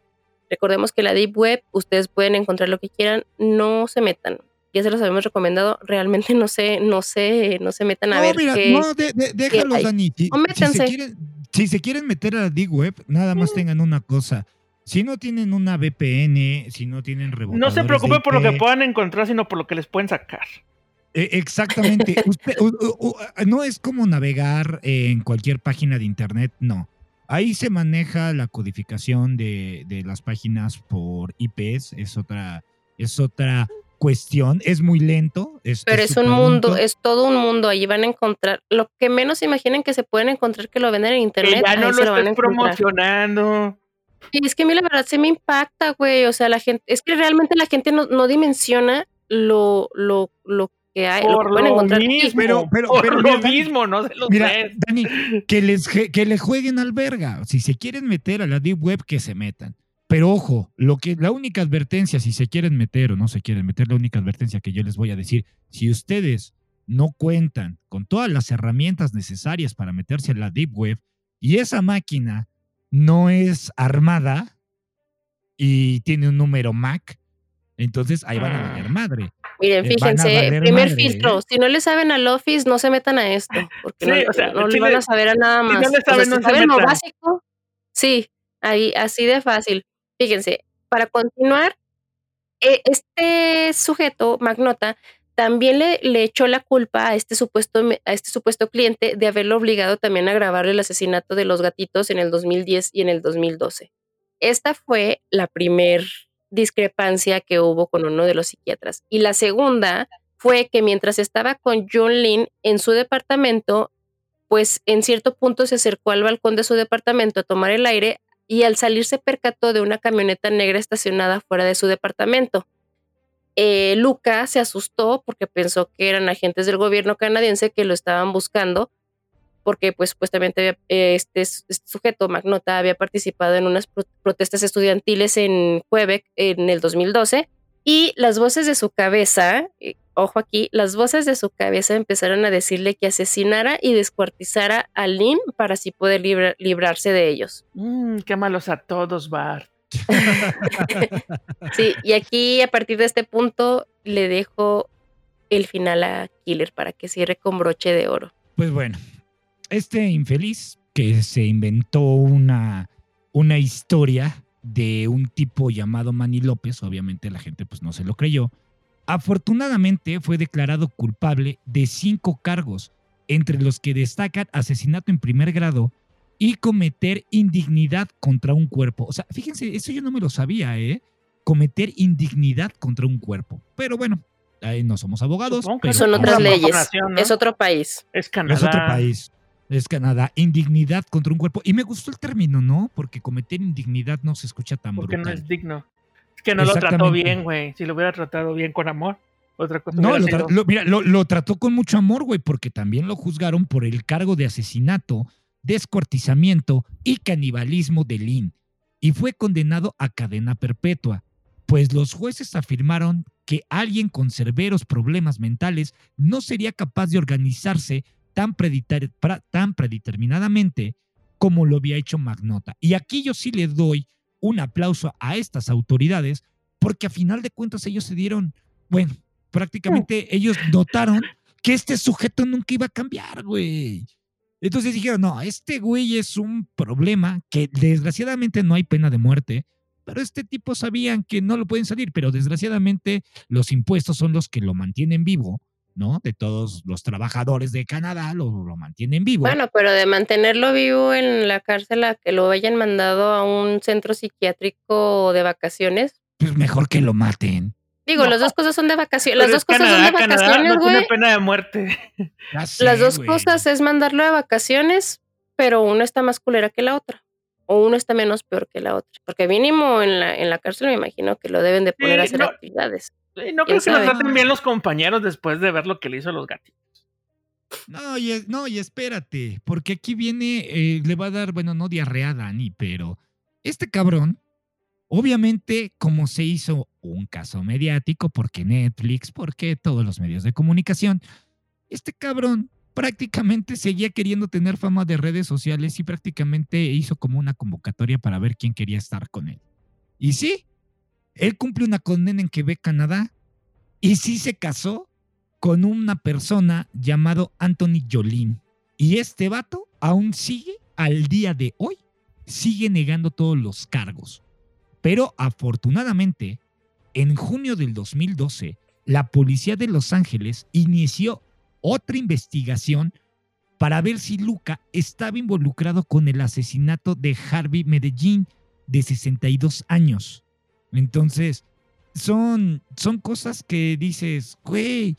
Recordemos que la Deep Web ustedes pueden encontrar lo que quieran, no se metan. Ya se los habíamos recomendado, realmente no se, no se, no se metan a no, ver mira, qué no, de- de- déjalos, hay. Dani. Si, se quieren, si se quieren meter a la D-Web, nada más Mm. tengan una cosa. Si no tienen una VPN, si no tienen No se preocupen por lo que puedan encontrar, sino por lo que les pueden sacar. Eh, exactamente. (laughs) Usted- u- u- u- no es como navegar en cualquier página de internet, no. Ahí se maneja la codificación de, de las páginas por IPs, es otra, es otra cuestión, es muy lento. Es, Pero es un mundo, lento. es todo un mundo. Allí van a encontrar lo que menos imaginen que se pueden encontrar que lo venden en Que internet. ya no lo lo encontrar. promocionando. Y es que a mí la verdad se me impacta, güey. O sea, la gente, es que realmente la gente no, no dimensiona lo, lo, lo que hay, lo que Por lo encontrar. mismo. Pero- pero- por pero lo Dani, mismo, no se los Mira, des. Dani, que, les, que le jueguen al verga. Si se quieren meter a la Deep Web, que se metan. Pero ojo, lo que, la única advertencia, si se quieren meter o no se quieren meter, la única advertencia que yo les voy a decir, si ustedes no cuentan con todas las herramientas necesarias para meterse a la Deep Web y esa máquina no es armada y tiene un número MAC, entonces ahí van a valer madre. Miren, eh, fíjense, primer madre, filtro, ¿eh? si no le saben al Office, no se metan a esto, porque Sí, no, o sea, no le si van a saber a nada si más. no le O sea, saben, si no se saben lo básico, sí, ahí, así de fácil. Fíjense, para continuar, eh, este sujeto, Magnota, también le, le echó la culpa a este, supuesto, a este supuesto cliente de haberlo obligado también a grabar el asesinato de los gatitos en el 2010 y en el 2012. Esta fue la primer discrepancia que hubo con uno de los psiquiatras. Y la segunda fue que mientras estaba con John Lynn en su departamento, pues en cierto punto se acercó al balcón de su departamento a tomar el aire y al salir se percató de una camioneta negra estacionada fuera de su departamento. Eh, Luca se asustó porque pensó que eran agentes del gobierno canadiense que lo estaban buscando porque pues supuestamente eh, este, este sujeto, Magnota, había participado en unas pro- protestas estudiantiles en Quebec en el 2012 y las voces de su cabeza, eh, ojo aquí, las voces de su cabeza empezaron a decirle que asesinara y descuartizara a Lynn para así poder libra- librarse de ellos. Mm, qué malos a todos, Bart. (laughs) Sí, y aquí a partir de este punto le dejo el final a Killer para que cierre con broche de oro. Pues bueno, este infeliz que se inventó una, una historia de un tipo llamado Manny López, obviamente la gente pues no se lo creyó, afortunadamente fue declarado culpable de cinco cargos, entre los que destacan asesinato en primer grado y cometer indignidad contra un cuerpo. O sea, fíjense, eso yo no me lo sabía, ¿eh? Cometer indignidad contra un cuerpo. Pero bueno, ahí no somos abogados. Pero Son otras leyes, es otro país. Es Canadá. Es otro país. Es Canadá. Indignidad contra un cuerpo. Y me gustó el término, ¿no? Porque cometer indignidad no se escucha tan Porque no es digno. Es que no lo trató bien, güey. Si lo hubiera tratado bien con amor, otra cosa No, lo, tra- lo- mira, lo, lo trató con mucho amor, güey, porque también lo juzgaron por el cargo de asesinato, descuartizamiento y canibalismo de Lynn. y fue condenado a cadena perpetua, pues los jueces afirmaron que alguien con severos problemas mentales no sería capaz de organizarse tan, tan predeterminadamente como lo había hecho Magnota. Y aquí yo sí le doy un aplauso a estas autoridades, porque a final de cuentas ellos se dieron, bueno, prácticamente ellos notaron que este sujeto nunca iba a cambiar, güey. Entonces dijeron, no, este güey es un problema que desgraciadamente no hay pena de muerte, pero este tipo sabían que no lo pueden salir, pero desgraciadamente los impuestos son los que lo mantienen vivo, ¿no? De todos los trabajadores de Canadá lo, lo mantienen vivo. Bueno, pero de mantenerlo vivo en la cárcel a que lo hayan mandado a un centro psiquiátrico de vacaciones. Pues mejor que lo maten. Digo, las dos cosas son de vacaciones. Las dos cosas son de vacaciones, güey. No pena de muerte. las dos cosas es mandarlo de vacaciones, pero una está más culera que la otra. O uno está menos peor que la otra. Porque mínimo en la, en la cárcel me imagino que lo deben de poner a hacer actividades. no creo que lo traten bien los compañeros después de ver lo que le hizo a los gatitos. No y, no, y espérate, porque aquí viene, eh, le va a dar, bueno, no diarrea a Dani, pero este cabrón Obviamente, como se hizo un caso mediático, porque Netflix, porque todos los medios de comunicación, este cabrón prácticamente seguía queriendo tener fama de redes sociales y prácticamente hizo como una convocatoria para ver quién quería estar con él. Y sí, él cumple una condena en Quebec, Canadá, y sí se casó con una persona llamado Anthony Jolin. Y este vato aún sigue, al día de hoy, sigue negando todos los cargos. Pero afortunadamente, en junio del 2012, la policía de Los Ángeles inició otra investigación para ver si Luca estaba involucrado con el asesinato de Harvey Medellín, de 62 años. Entonces, son, son cosas que dices, güey,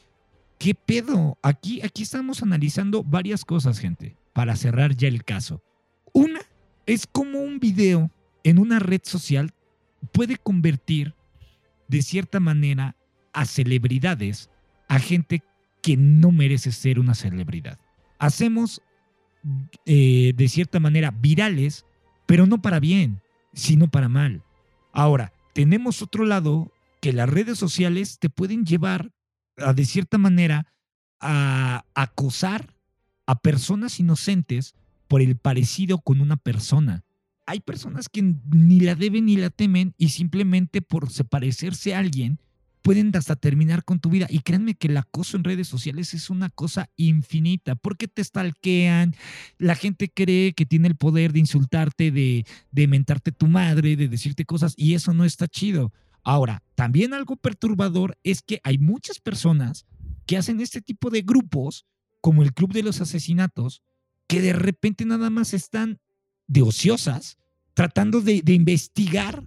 ¿qué pedo? Aquí, aquí estamos analizando varias cosas, gente, para cerrar ya el caso. Una es como un video en una red social puede convertir de cierta manera a celebridades, a gente que no merece ser una celebridad. Hacemos eh, de cierta manera virales, pero no para bien, sino para mal. Ahora, tenemos otro lado que las redes sociales te pueden llevar a, de cierta manera a acosar a personas inocentes por el parecido con una persona hay personas que ni la deben ni la temen y simplemente por parecerse a alguien pueden hasta terminar con tu vida. Y créanme que el acoso en redes sociales es una cosa infinita, porque te stalkean, la gente cree que tiene el poder de insultarte, de, de mentarte tu madre, de decirte cosas, y eso no está chido. Ahora, también algo perturbador es que hay muchas personas que hacen este tipo de grupos, como el Club de los Asesinatos, que de repente nada más están de ociosas tratando de, investigar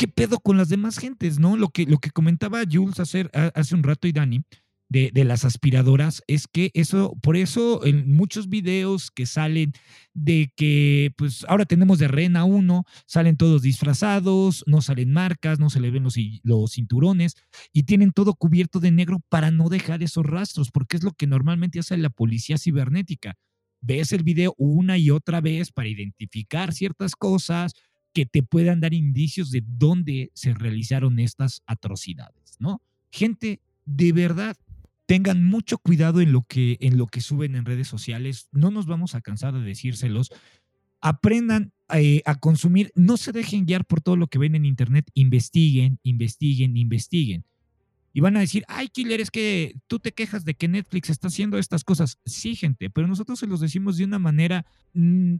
qué pedo con las demás gentes, ¿no? Lo que, lo que comentaba Jules hace, hace un rato y Dani de, de, las aspiradoras es que eso, por eso en muchos videos que salen de que, pues ahora tenemos de Rena uno, salen todos disfrazados, no salen marcas, no se le ven los, los cinturones y tienen todo cubierto de negro para no dejar esos rastros, porque es lo que normalmente hace la policía cibernética ves el video una y otra vez para identificar ciertas cosas que te puedan dar indicios de dónde se realizaron estas atrocidades, ¿no? Gente, de verdad, tengan mucho cuidado en lo que en lo que suben en redes sociales, no nos vamos a cansar de decírselos. Aprendan eh, a consumir, no se dejen guiar por todo lo que ven en internet, investiguen, investiguen, investiguen. Y van a decir, ay, Killer, es que tú te quejas de que Netflix está haciendo estas cosas. Sí, gente, pero nosotros se los decimos de una manera, mm,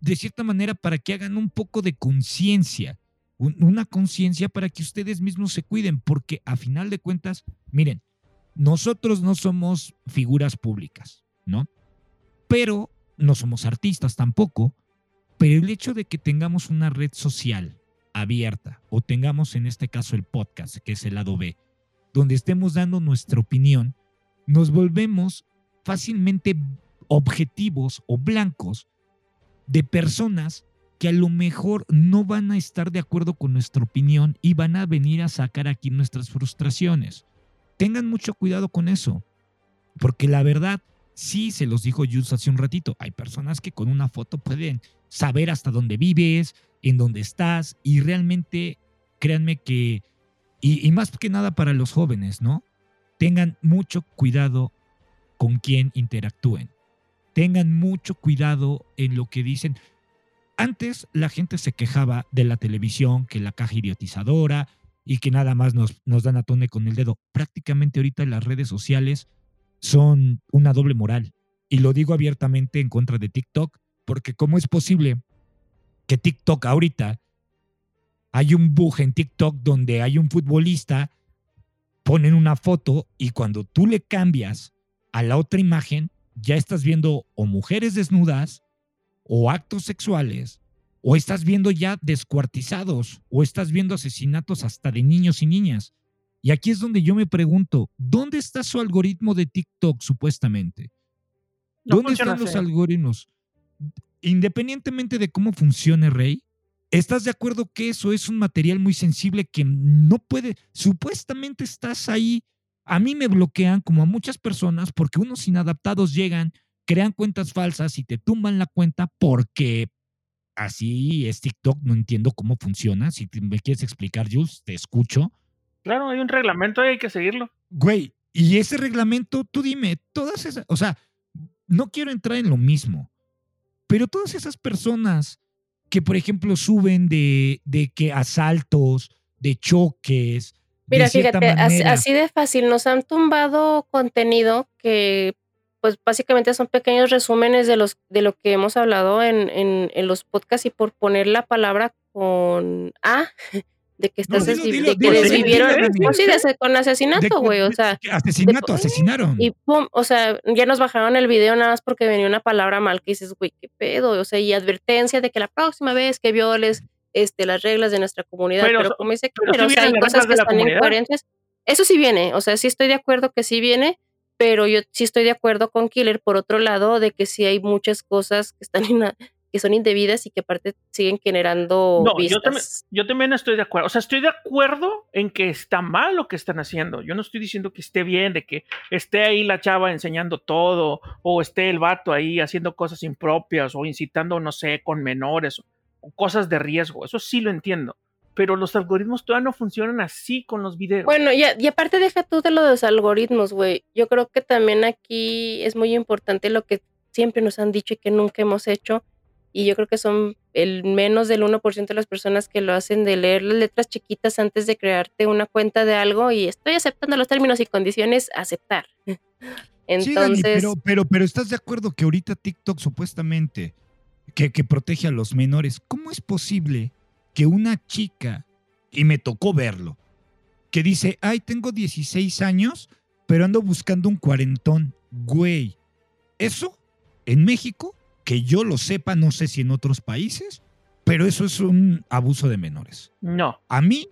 de cierta manera, para que hagan un poco de conciencia. Una conciencia para que ustedes mismos se cuiden, porque a final de cuentas, miren, nosotros no somos figuras públicas, ¿no? Pero no somos artistas tampoco. Pero el hecho de que tengamos una red social abierta o tengamos en este caso el podcast, que es el lado B, donde estemos dando nuestra opinión, nos volvemos fácilmente objetivos o blancos de personas que a lo mejor no van a estar de acuerdo con nuestra opinión y van a venir a sacar aquí nuestras frustraciones. Tengan mucho cuidado con eso, porque la verdad, sí se los dijo Jules hace un ratito, hay personas que con una foto pueden saber hasta dónde vives, en dónde estás y realmente, créanme que, y, más que nada para los jóvenes, ¿no? Tengan mucho cuidado con quién interactúen. Tengan mucho cuidado en lo que dicen. Antes la gente se quejaba de la televisión, que la caja idiotizadora y que nada más nos, nos dan a tone con el dedo. Prácticamente ahorita las redes sociales son una doble moral. Y lo digo abiertamente en contra de TikTok, porque ¿cómo es posible que TikTok ahorita hay un bug en TikTok donde hay un futbolista, ponen una foto y cuando tú le cambias a la otra imagen, ya estás viendo o mujeres desnudas o actos sexuales o estás viendo ya descuartizados o estás viendo asesinatos hasta de niños y niñas. Y aquí es donde yo me pregunto, ¿dónde está su algoritmo de TikTok supuestamente? No ¿Dónde están los algoritmos? Independientemente de cómo funcione, Rey, ¿estás de acuerdo que eso es un material muy sensible que no puede, supuestamente estás ahí? A mí me bloquean como a muchas personas porque unos inadaptados llegan, crean cuentas falsas y te tumban la cuenta porque así es TikTok, no entiendo cómo funciona. Si me quieres explicar, Jules, te escucho. Claro, hay un reglamento y hay que seguirlo. Güey, y ese reglamento, tú dime, todas esas, o sea, no quiero entrar en lo mismo, pero todas esas personas que, por ejemplo, suben de, de que asaltos, de choques, Mira, de cierta fíjate, así, manera. así de fácil, nos han tumbado contenido que pues básicamente son pequeños resúmenes de los de lo que hemos hablado en, en, en los podcasts y por poner la palabra con A, (laughs) de que No, estás dilo, desvi- dilo, de que dilo, desvivieron, dilo, dilo, pues sí, de con asesinato, güey, o sea, asesinato, de- asesinaron. y pum, o sea, ya nos bajaron el video nada más porque venía una palabra mal que dices, güey, qué pedo, o sea, y advertencia de que la próxima vez que violes este, las reglas de nuestra comunidad, Pero pero, como dice pero sí o sea, hay cosas que están incoherentes. Eso sí viene, o sea, sí estoy de acuerdo que sí viene, pero yo sí estoy de acuerdo con Killer por otro lado de que sí hay muchas cosas que están (laughs) que son indebidas y que aparte siguen generando No, yo también, vistas. yo también estoy de acuerdo. O sea, estoy de acuerdo en que está mal lo que están haciendo. Yo no estoy diciendo que esté bien, de que esté ahí la chava enseñando todo, o esté el vato ahí haciendo cosas impropias, o incitando, no sé, con menores, o cosas de riesgo. Eso sí lo entiendo. Pero los algoritmos todavía no funcionan así con los videos. Bueno, y, a- y aparte deja tú de lo de los algoritmos, güey. Yo creo que también aquí es muy importante lo que siempre nos han dicho y que nunca hemos hecho. Y yo creo que son el menos del 1% de las personas que lo hacen de leer las letras chiquitas antes de crearte una cuenta de algo y estoy aceptando los términos y condiciones, aceptar. (laughs) Sí, Dani, Entonces, pero, pero, pero estás de acuerdo que ahorita TikTok supuestamente que, que protege a los menores. ¿Cómo es posible que una chica, y me tocó verlo, que dice, ay, tengo 16 años, pero ando buscando un cuarentón? Güey, eso en México, que yo lo sepa, no sé si en otros países, pero eso es un abuso de menores. No. A mí,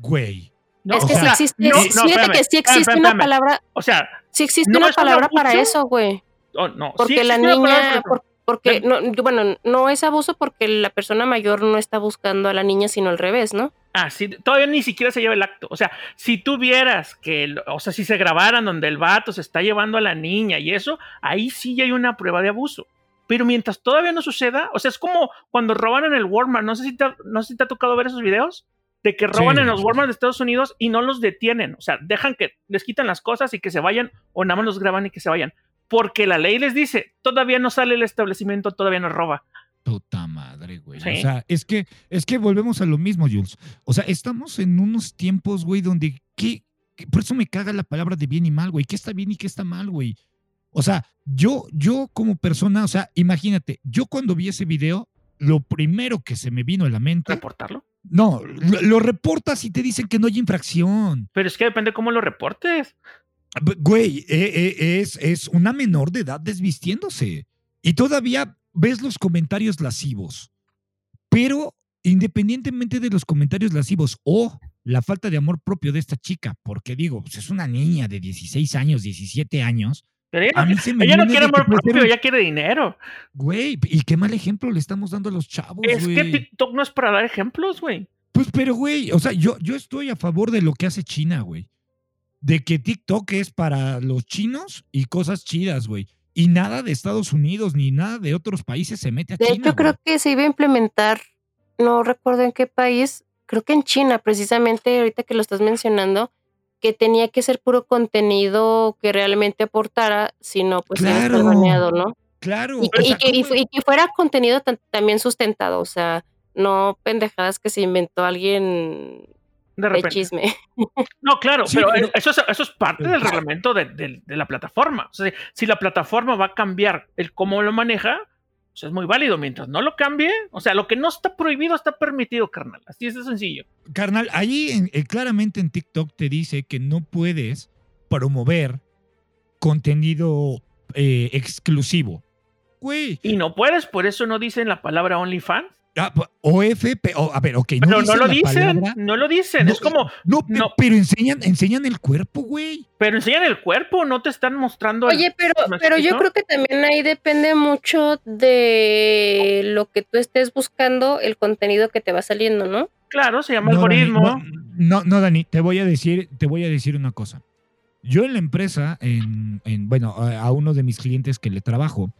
güey. no, es o que sea, sí existe, no, no, fíjate espérame, que sí espérame, existe una palabra, O sea, sí existe ¿no una un palabra para eso, güey. oh, no. sí Porque la niña, por- porque, no, yo- bueno, no es abuso porque la persona mayor no está buscando a la niña, sino al revés, ¿no? Ah, sí, todavía ni siquiera se lleva el acto. O sea, si tú vieras que, o sea, si se grabaran donde el vato se está llevando a la niña y eso, ahí sí ya hay una prueba de abuso. Pero mientras todavía no suceda, o sea, es como cuando roban en el Walmart. No sé si te, no sé si te ha tocado ver esos videos de que roban Sí, en los Walmart de Estados Unidos y no los detienen. O sea, dejan que les quitan las cosas y que se vayan o nada más los graban y que se vayan. Porque la ley les dice, todavía no sale el establecimiento, todavía no roba. Puta madre, güey. Sí. O sea, es que, es que volvemos a lo mismo, Jules. O sea, estamos en unos tiempos, güey, donde ¿qué, qué- por eso me caga la palabra de bien y mal, güey. ¿Qué está bien y qué está mal, güey? O sea, yo, yo como persona, o sea, imagínate, yo cuando vi ese video, lo primero que se me vino a la mente, ¿Reportarlo? no, lo, lo reportas y te dicen que no hay infracción. Pero es que depende cómo lo reportes. Güey, eh, eh, es, es una menor de edad desvistiéndose. Y todavía ves los comentarios lascivos. Pero independientemente de los comentarios lascivos o la falta de amor propio de esta chica, porque digo, pues es una niña de 16 años, 17 años. Pero ella A no, mí se me ella no viene quiere amor ser propio, ella quiere dinero. Güey, y qué mal ejemplo le estamos dando a los chavos, Es que. TikTok no es para dar ejemplos, güey. Pues, pero, güey, o sea, yo, yo estoy a favor de lo que hace China, güey. De que TikTok es para los chinos y cosas chidas, güey. Y nada de Estados Unidos ni nada de otros países se mete a De China. hecho, creo que se iba a implementar, no recuerdo en qué país, creo que en China, precisamente ahorita que lo estás mencionando, que tenía que ser puro contenido que realmente aportara, si no, pues Claro. baneado, ¿no? Claro. Y, que- y sea, que, y ¿cómo- fu- y que fuera contenido también sustentado, o sea, no pendejadas que se inventó alguien De de repente. chisme. No, claro, Sí, pero, pero- eso, es, eso es parte del reglamento de, de- de la plataforma. O sea, si la plataforma va a cambiar el cómo lo maneja, pues es muy válido. Mientras no lo cambie, o sea, lo que no está prohibido está permitido, carnal. Así es de sencillo. Carnal, ahí en- eh, claramente en TikTok te dice que no puedes promover contenido eh, exclusivo. Güey, Y no puedes, por eso no dicen la palabra OnlyFans. Ah, pa- OF, pe- o- a ver, ok, no Pero no, dicen lo la dicen, palabra. no lo dicen. No, es como, No, no. pero enseñan, enseñan el cuerpo, güey. pero enseñan el cuerpo, no te están mostrando. el- Oye, pero, ¿me pero yo creo que también ahí depende mucho de lo que tú estés buscando, el contenido que te va saliendo, ¿no? Claro, se llama Dani, algoritmo. no, no, no, Dani, te voy a decir, te voy a decir una cosa. Yo en la empresa, en, en- bueno, a, a uno de mis clientes que le trabajo,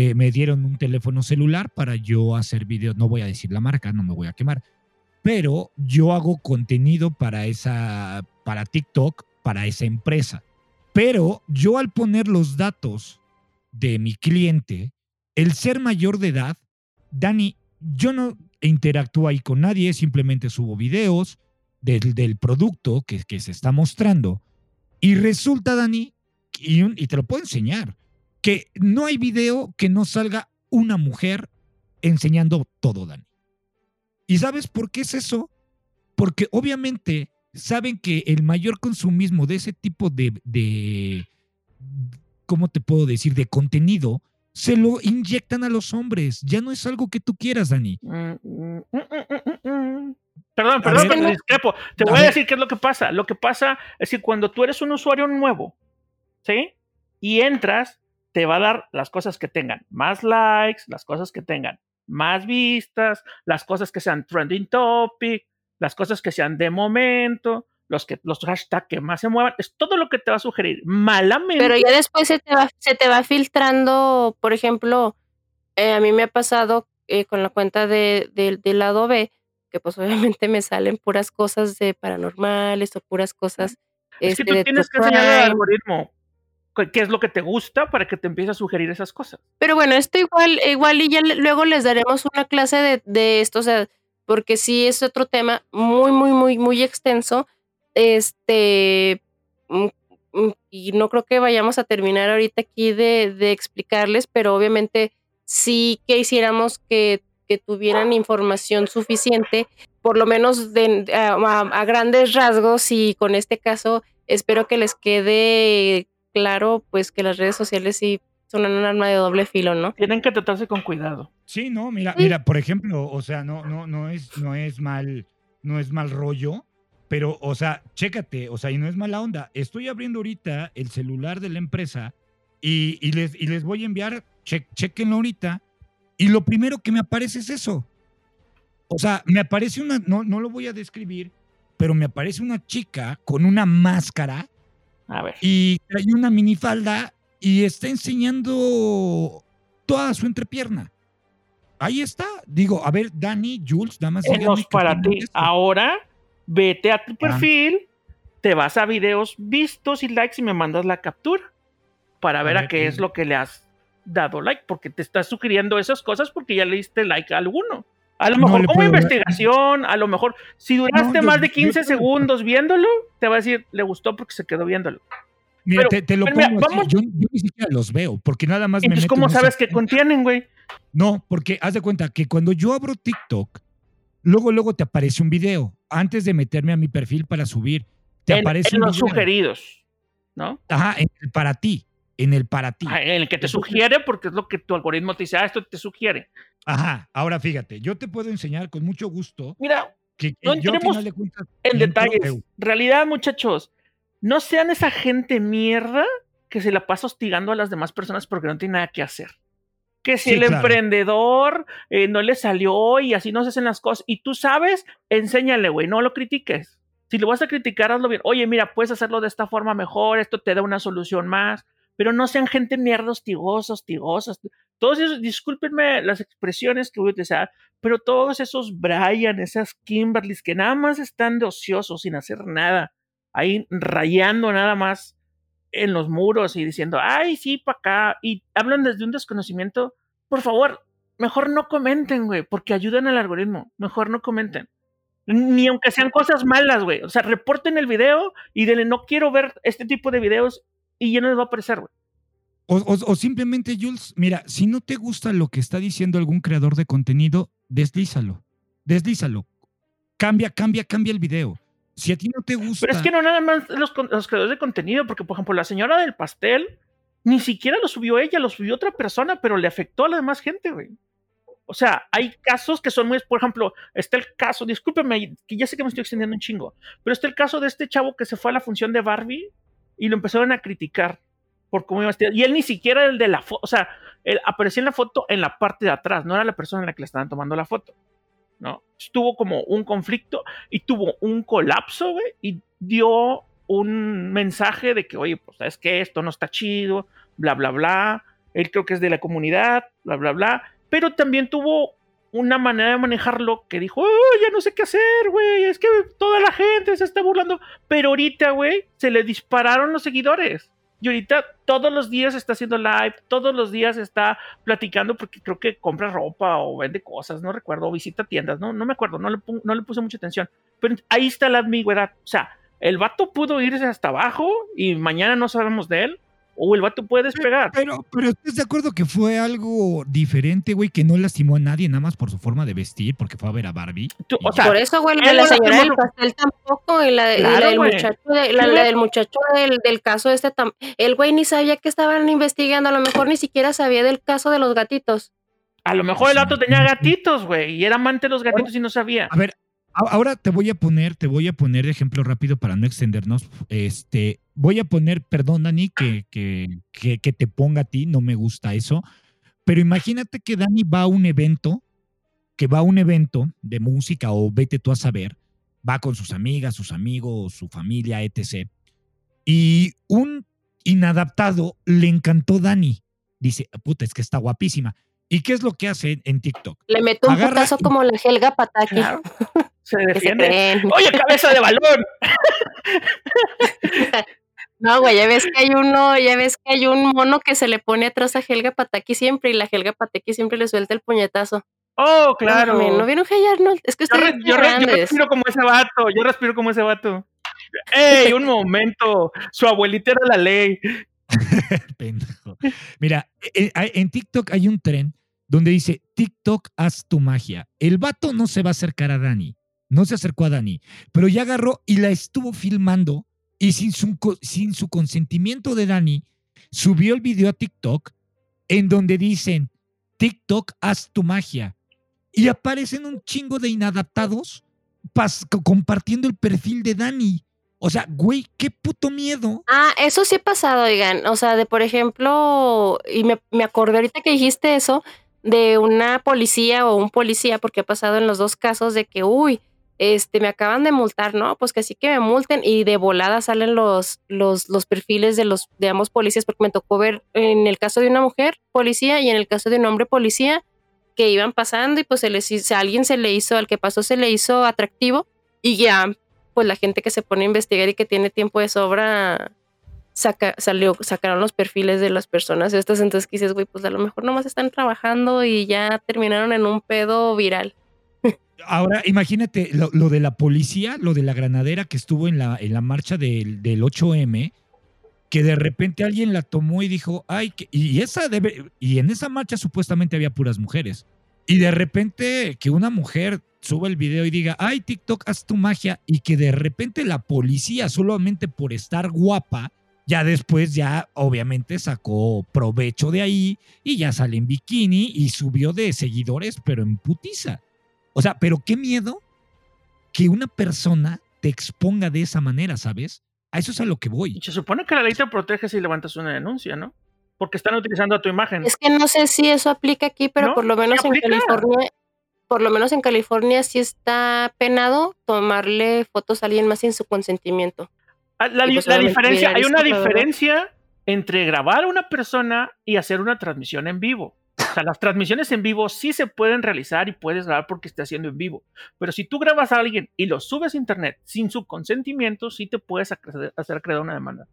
eh, me dieron un teléfono celular para yo hacer videos. No voy a decir la marca, no me voy a quemar, pero yo hago contenido para esa, para TikTok, para esa empresa. Pero yo al poner los datos de mi cliente, el ser mayor de edad, Dani, yo no interactúo ahí con nadie, simplemente subo videos del, del producto que, que se está mostrando. Y resulta, Dani, y, te lo puedo enseñar, que no hay video que no salga una mujer enseñando todo, Dani. ¿Y sabes por qué es eso? Porque obviamente saben que el mayor consumismo de ese tipo de, de ¿cómo te puedo decir?, de contenido, se lo inyectan a los hombres. Ya no es algo que tú quieras, Dani. Mm, mm, mm. Perdón, perdón, ver, pero te discrepo. Te a voy a decir qué es lo que pasa. Lo que pasa es que cuando tú eres un usuario nuevo, ¿sí? Y entras, te va a dar las cosas que tengan más likes, las cosas que tengan más vistas, las cosas que sean trending topic, las cosas que sean de momento, los, que, los hashtags que más se muevan. Es todo lo que te va a sugerir. Malamente. Pero ya después se te va, se te va filtrando, por ejemplo, eh, a mí me ha pasado eh, con la cuenta de, de- del lado B, que pues obviamente me salen puras cosas de paranormales o puras cosas es que este, tú tienes que al crime. algoritmo qué- es lo que te gusta para que te empiece a sugerir esas cosas. Pero bueno, esto igual, igual y ya luego les daremos una clase de, de esto, o sea, porque sí es otro tema muy, muy, muy, muy extenso. Este, mm, mm, y no creo que vayamos a terminar ahorita aquí de, explicarles, pero obviamente sí que hiciéramos que, que tuvieran información suficiente, por lo menos a grandes rasgos, y con este caso espero que les quede claro, pues que las redes sociales sí son un arma de doble filo, ¿no? Tienen que tratarse con cuidado. Sí, no, mira, Sí. mira, por ejemplo, o sea, no, no, no es, no es mal, no es mal rollo, pero, o sea, chécate, o sea, y no es mala onda. Estoy abriendo ahorita el celular de la empresa y, y les, y les voy a enviar, che, chequenlo ahorita, y lo primero que me aparece es eso. O sea, me aparece una, no, no lo voy a describir, pero me aparece una chica con una máscara A ver. y trae una minifalda y está enseñando toda su entrepierna. Ahí está. Digo, a ver, Dani, Jules, nada más. díganme Enos qué para ti. esto. Ahora, vete a tu perfil, te vas a videos vistos y likes y me mandas la captura para ver a, ver, qué eh. es lo que le has dado like, porque te estás sugiriendo esas cosas porque ya le diste like a alguno. A lo No mejor le como investigación, a lo mejor si duraste yo- más de yo 15 puedo- segundos viéndolo, te va a decir, le gustó porque se quedó viéndolo. Mira, pero- te, te lo pero mira, pongo así, vamos- Yo, ni siquiera los veo, porque nada más me Entonces, meto ¿cómo sabes que contienen, güey? No, porque haz de cuenta que cuando yo abro TikTok, luego, luego te aparece un video. Antes de meterme a mi perfil para subir, te En, aparece en un los video. sugeridos, ¿no? Ajá, en para ti. En el para ti. Ah, En el que te sugiere porque es lo que tu algoritmo te dice, ah, esto te sugiere. Ajá, ahora fíjate, yo te puedo enseñar con mucho gusto Mira, que, No entremos final de cuentas en detalles. Realidad, muchachos, no sean esa gente mierda que se la pasa hostigando a las demás personas porque no tiene nada que hacer. Que si Sí, el claro. emprendedor eh, no le salió y así no se hacen las cosas, y tú sabes, enséñale, güey, no lo critiques. Si lo vas a criticar, hazlo bien. Oye, mira, puedes hacerlo de esta forma mejor, esto te da una solución más. Pero no sean gente mierda hostigosos, hostigosos. Todos esos, discúlpenme las expresiones que voy a utilizar, pero todos esos Brian, esas Kimberlys que nada más están de ociosos, sin hacer nada, ahí rayando nada más en los muros y diciendo, ay, sí, para acá, y hablan desde un desconocimiento, por favor, mejor no comenten, güey, porque ayudan al algoritmo, mejor no comenten. Ni aunque sean cosas malas, güey. O sea, reporten el video y denle, no quiero ver este tipo de videos y ya no les va a aparecer, güey. O, simplemente, Jules, mira, si no te gusta lo que está diciendo algún creador de contenido, deslízalo. Deslízalo. Cambia, cambia, cambia el video. Si a ti no te gusta. Pero es que no nada más los, los creadores de contenido, porque por ejemplo, la señora del pastel ni siquiera lo subió ella, lo subió otra persona, pero le afectó a la demás gente, güey. O sea, hay casos que son muy, por ejemplo, está el caso, discúlpeme, que ya sé que me estoy extendiendo un chingo, pero está el caso de este chavo que se fue a la función de Barbie y lo empezaron a criticar por cómo iba estar. Y él ni siquiera el de la foto, o sea, él aparecía en la foto en la parte de atrás, no era la persona en la que le estaban tomando la foto. ¿no? Tuvo como un conflicto y tuvo un colapso, güey, y dio un mensaje de que, oye, pues sabes que esto no está chido, bla, bla, bla. Él creo que es de la comunidad, bla, bla, bla. Pero también tuvo una manera de manejarlo que dijo, oh, ya no sé qué hacer, güey, es que toda la gente se está burlando. Pero ahorita, güey, se le dispararon los seguidores. Y ahorita todos los días está haciendo live, todos los días está platicando porque creo que compra ropa o vende cosas, no recuerdo, o visita tiendas, no, no me acuerdo, no le, no le puse mucha atención. Pero ahí está la ambigüedad. O sea, el vato pudo irse hasta abajo y mañana no sabemos de él, o el vato puede despegar. Pero, pero ¿estás de acuerdo que fue algo diferente, güey, que no lastimó a nadie nada más por su forma de vestir, porque fue a ver a Barbie? por eso, güey, la, la señora del pastel tampoco, y la, del muchacho, la, del muchacho del, caso este, el güey ni sabía que estaban investigando, a lo mejor ni siquiera sabía del caso de los gatitos. A lo mejor el vato tenía gatitos, güey, y era amante de los gatitos y no sabía. A ver, Ahora te voy a poner, te voy a poner ejemplo rápido para no extendernos. Este, voy a poner, perdón, Dani, que, que, que, te ponga a ti, no me gusta eso. Pero imagínate que Dani va a un evento, que va a un evento de música o vete tú a saber, va con sus amigas, sus amigos, su familia, etc. Y un inadaptado le encantó Dani. Dice, puta, es que está guapísima. ¿Y qué es lo que hace en TikTok? Le meto un putazo como la Helga Pataki. (laughs) Se defiende. Oye, cabeza de balón. (laughs) No, güey, ya ves que hay uno, ya ves que hay un mono que se le pone atrás a Helga Pataki siempre y la Helga Pataki siempre le suelta el puñetazo. Oh, claro. No, vieron que Arnold? Es que estoy yo, yo, yo, respiro como ese vato, yo respiro como ese vato. ¡Ey, un momento! Su abuelita era la ley. (laughs) Mira, eh, eh, en TikTok hay un tren donde dice, TikTok, haz tu magia. El vato no se va a acercar a Dani, no se acercó a Dani, pero ya agarró y la estuvo filmando y sin su, sin su consentimiento de Dani, subió el video a TikTok en donde dicen, TikTok, haz tu magia. Y aparecen un chingo de inadaptados compartiendo el perfil de Dani. O sea, güey, qué puto miedo. Ah, eso sí ha pasado, oigan. O sea, de por ejemplo, y me, me acordé ahorita que dijiste eso, de una policía o un policía, porque ha pasado en los dos casos de que, uy, este, me acaban de multar, ¿no? Pues que sí que me multen y de volada salen los, los, los perfiles de los, de ambos policías, porque me tocó ver en el caso de una mujer policía y en el caso de un hombre policía que iban pasando y pues se les, a alguien se le hizo, al que pasó se le hizo atractivo y ya, pues la gente que se pone a investigar y que tiene tiempo de sobra, saca, salió, sacaron los perfiles de las personas estas, entonces dices, güey, pues a lo mejor nomás están trabajando y ya terminaron en un pedo viral. (laughs) Ahora, imagínate lo, de la policía, lo de la granadera que estuvo en la, en la marcha del, del 8M, que de repente alguien la tomó y dijo, ay, y esa debe, y en esa marcha supuestamente había puras mujeres. Y de repente que una mujer suba el video y diga, ay, TikTok, haz tu magia, y que de repente la policía, solamente por estar guapa, ya después, ya obviamente sacó provecho de ahí y ya sale en bikini y subió de seguidores, pero en putiza. O sea, pero qué miedo que una persona te exponga de esa manera, ¿sabes? A eso es a lo que voy. Se supone que la ley te protege si levantas una denuncia, ¿no? Porque están utilizando tu imagen. Es que no sé si eso aplica aquí, pero por lo menos en California, por lo menos en California sí está penado tomarle fotos a alguien más sin su consentimiento. Ah, la, pues, diferencia, hay una diferencia entre grabar a una persona y hacer una transmisión en vivo. O sea, las transmisiones en vivo sí se pueden realizar y puedes grabar porque esté haciendo en vivo. Pero si tú grabas a alguien y lo subes a internet sin su consentimiento, sí te puedes hacer crear una demanda.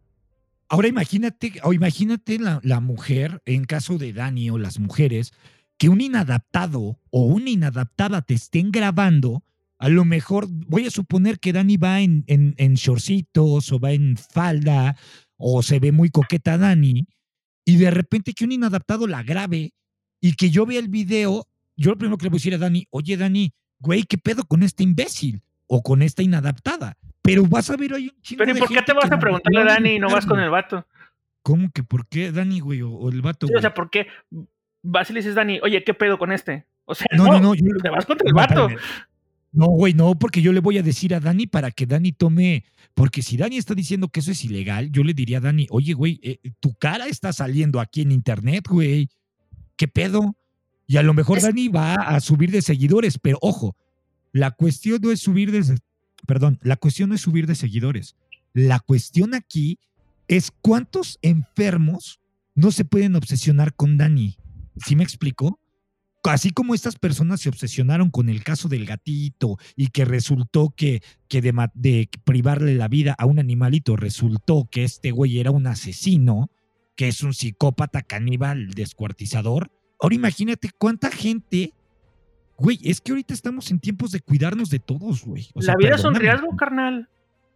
Ahora imagínate, o imagínate la, la, mujer, en caso de Dani o las mujeres, que un inadaptado o una inadaptada te estén grabando. A lo mejor voy a suponer que Dani va en, en, en shortcitos o va en falda o se ve muy coqueta Dani y de repente que un inadaptado la grabe y que yo vea el video, yo lo primero que le voy a decir a Dani, oye Dani, güey, ¿qué pedo con este imbécil? O con esta inadaptada. Pero vas a ver hoy un chingo Pero ¿y por qué te vas a preguntarle a Dani y no vas con el vato? ¿Cómo que por qué Dani, güey? O, el vato. Sí, o sea, ¿por qué vas y le dices, Dani, oye, ¿qué pedo con este? O sea, no, no, no, yo, te vas contra el vato. No, güey, no, porque yo le voy a decir a Dani para que Dani tome. Porque si Dani está diciendo que eso es ilegal, yo le diría a Dani, oye, güey, eh, tu cara está saliendo aquí en internet, güey. ¿Qué pedo? Y a lo mejor Dani va a subir de seguidores, pero ojo, la cuestión no es subir de, perdón, la cuestión no es subir de seguidores. La cuestión aquí es cuántos enfermos no se pueden obsesionar con Dani. ¿Sí me explico? Así como estas personas se obsesionaron con el caso del gatito y que resultó que, que de, de privarle la vida a un animalito resultó que este güey era un asesino, que es un psicópata caníbal descuartizador, Ahora imagínate cuánta gente. Güey, es que ahorita estamos en tiempos de cuidarnos de todos, güey. la vida es un riesgo, carnal.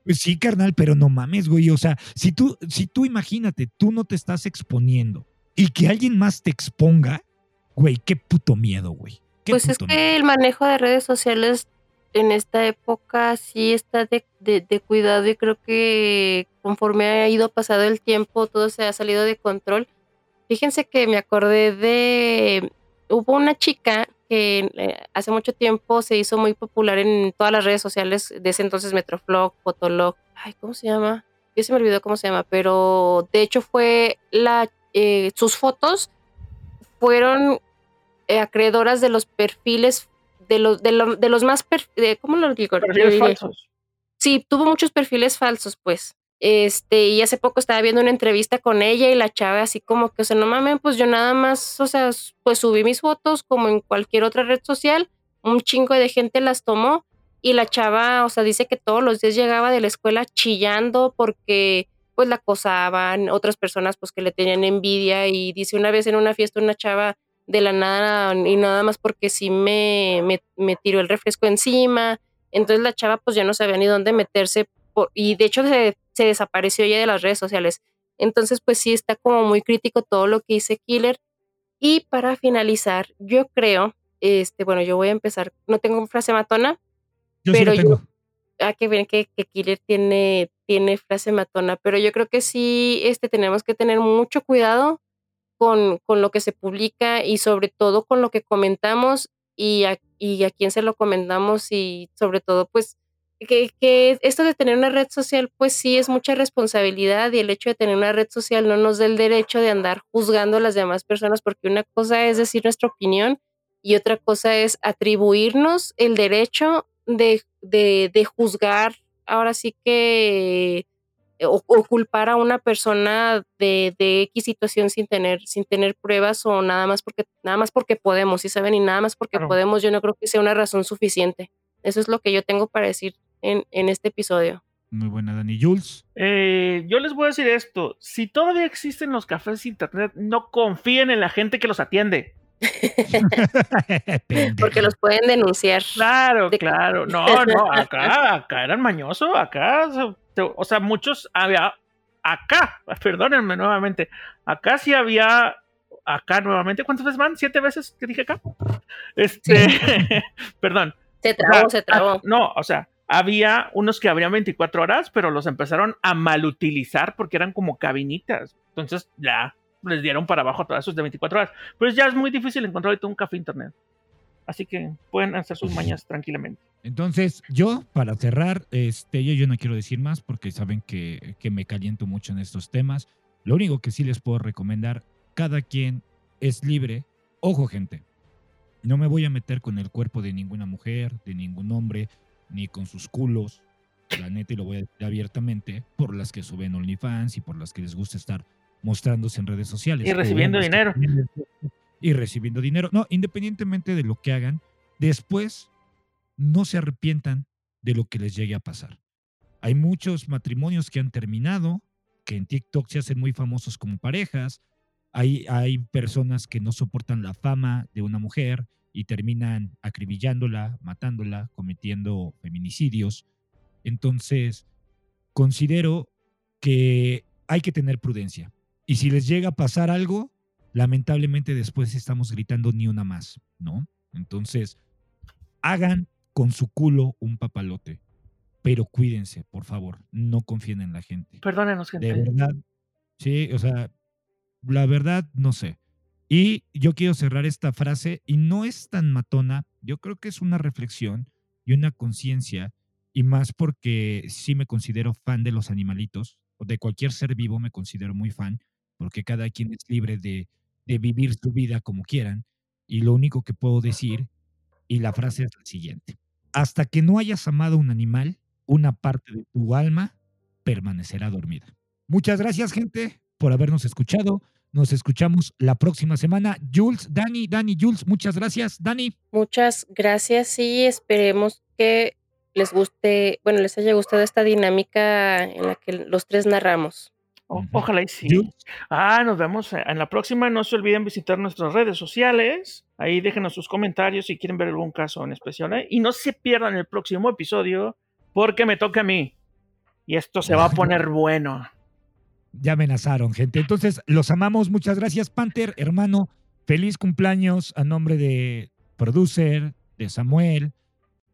Pues sí, carnal, pero no mames, güey. O sea, si tú, si tú imagínate, tú no te estás exponiendo y que alguien más te exponga, güey, qué puto miedo, güey. Pues es que el manejo de redes sociales en esta época sí está de, de, cuidado y creo que conforme ha ido pasado el tiempo todo se ha salido de control Fíjense que me acordé de, hubo una chica que eh, hace mucho tiempo se hizo muy popular en todas las redes sociales de ese entonces, Metroflog, Fotolog, ay, ¿cómo se llama? Yo se me olvidó cómo se llama, pero de hecho fue la, eh, sus fotos fueron eh, acreedoras de los perfiles, de los, de, los más, ¿cómo lo digo? Perfiles falsos. Sí, tuvo muchos perfiles falsos, pues. Este, y hace poco estaba viendo una entrevista con ella y la chava así como que, o sea, no mames, pues yo nada más, o sea, pues subí mis fotos como en cualquier otra red social, un chingo de gente las tomó y la chava, o sea, dice que todos los días llegaba de la escuela chillando porque pues la acosaban, otras personas pues que le tenían envidia y dice una vez en una fiesta una chava de la nada y nada más porque sí me, me, me tiró el refresco encima, entonces la chava pues ya no sabía ni dónde meterse y de hecho se, desapareció ya de las redes sociales. Entonces, pues sí está como muy crítico todo lo que dice Killer. Y para finalizar, yo creo, este, bueno, yo voy a empezar, no tengo frase matona, pero yo, ah, que ven que, que, Killer tiene, tiene frase matona, pero yo creo que sí, este, tenemos que tener mucho cuidado con, con lo que se publica y sobre todo con lo que comentamos y a, y a quién se lo comentamos y sobre todo, pues, que, esto de tener una red social, pues sí es mucha responsabilidad y el hecho de tener una red social no nos da el derecho de andar juzgando a las demás personas, porque una cosa es decir nuestra opinión y otra cosa es atribuirnos el derecho de, de, juzgar, ahora sí que, o, culpar a una persona de, de, X situación sin tener, sin tener pruebas o nada más porque, nada más porque podemos, ¿sí saben? Y nada más porque podemos, yo no creo que sea una razón suficiente. Eso es lo que yo tengo para decir en, en este episodio. Muy buena, Dani. Jules. Eh, yo les voy a decir esto. Si todavía existen los cafés de internet, no confíen en la gente que los atiende. (laughs) Porque los pueden denunciar. Claro, claro. No, (laughs) no, acá, acá eran mañosos, acá, o sea, muchos había, acá, perdónenme nuevamente, acá sí había, acá nuevamente, ¿cuántas veces van? ¿Siete veces que dije acá? Este, (laughs) perdón. Se trabó, se trabó. No, o sea, había unos que abrían 24 horas, pero los empezaron a malutilizar porque eran como cabinitas. Entonces ya les dieron para abajo a esos de 24 horas. Pues ya es muy difícil encontrar ahorita un café internet. Así que pueden hacer sus mañas tranquilamente. Entonces, yo, para cerrar, este, yo, yo no quiero decir más porque saben que, que me caliento mucho en estos temas. Lo único que sí les puedo recomendar, cada quien es libre. Ojo, gente, no me voy a meter con el cuerpo de ninguna mujer, de ningún hombre, ni con sus culos, la neta, y lo voy a decir abiertamente, por las que suben OnlyFans y por las que les gusta estar mostrándose en redes sociales. Y recibiendo O dinero. Y recibiendo dinero. No, independientemente de lo que hagan, después no se arrepientan de lo que les llegue a pasar. Hay muchos matrimonios que han terminado, que en TikTok se hacen muy famosos como parejas. Hay, hay personas que no soportan la fama de una mujer y terminan acribillándola, matándola, cometiendo feminicidios. Entonces, considero que hay que tener prudencia. Y si les llega a pasar algo, lamentablemente después estamos gritando ni una más, ¿no? Entonces, hagan con su culo un papalote, pero cuídense, por favor, no confíen en la gente. Perdónenos, De gente. verdad, sí, o sea, la verdad, no sé. Y yo quiero cerrar esta frase, y no es tan matona, yo creo que es una reflexión y una conciencia, y más porque sí me considero fan de los animalitos, o de cualquier ser vivo me considero muy fan, porque cada quien es libre de, de vivir su vida como quieran, y lo único que puedo decir, y la frase es la siguiente, hasta que no hayas amado a un animal, una parte de tu alma permanecerá dormida. Muchas gracias, gente, por habernos escuchado. Nos escuchamos la próxima semana. Jules, Dani, Dani, Jules, muchas gracias. Dani, Muchas gracias y esperemos que les guste, bueno, les haya gustado esta dinámica en la que los tres narramos. O-. Ojalá y sí. Ah, nos vemos en la próxima. No se olviden visitar nuestras redes sociales. Ahí déjenos sus comentarios si quieren ver algún caso en especial. ¿eh? Y no se pierdan el próximo episodio porque me toca a mí. Y esto se va a poner (laughs) bueno. ya amenazaron, gente. Entonces, los amamos. Muchas gracias, Panther, hermano. Feliz cumpleaños a nombre de producer, de Samuel,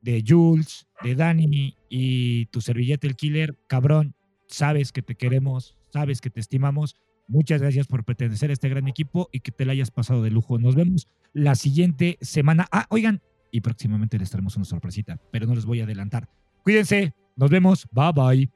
de Jules, de Dani y tu servillete el killer. Cabrón, sabes que te queremos, sabes que te estimamos. Muchas gracias por pertenecer a este gran equipo y que te la hayas pasado de lujo. Nos vemos la siguiente semana. Ah, oigan, y próximamente les traemos una sorpresita, pero no les voy a adelantar. Cuídense, nos vemos. Bye bye.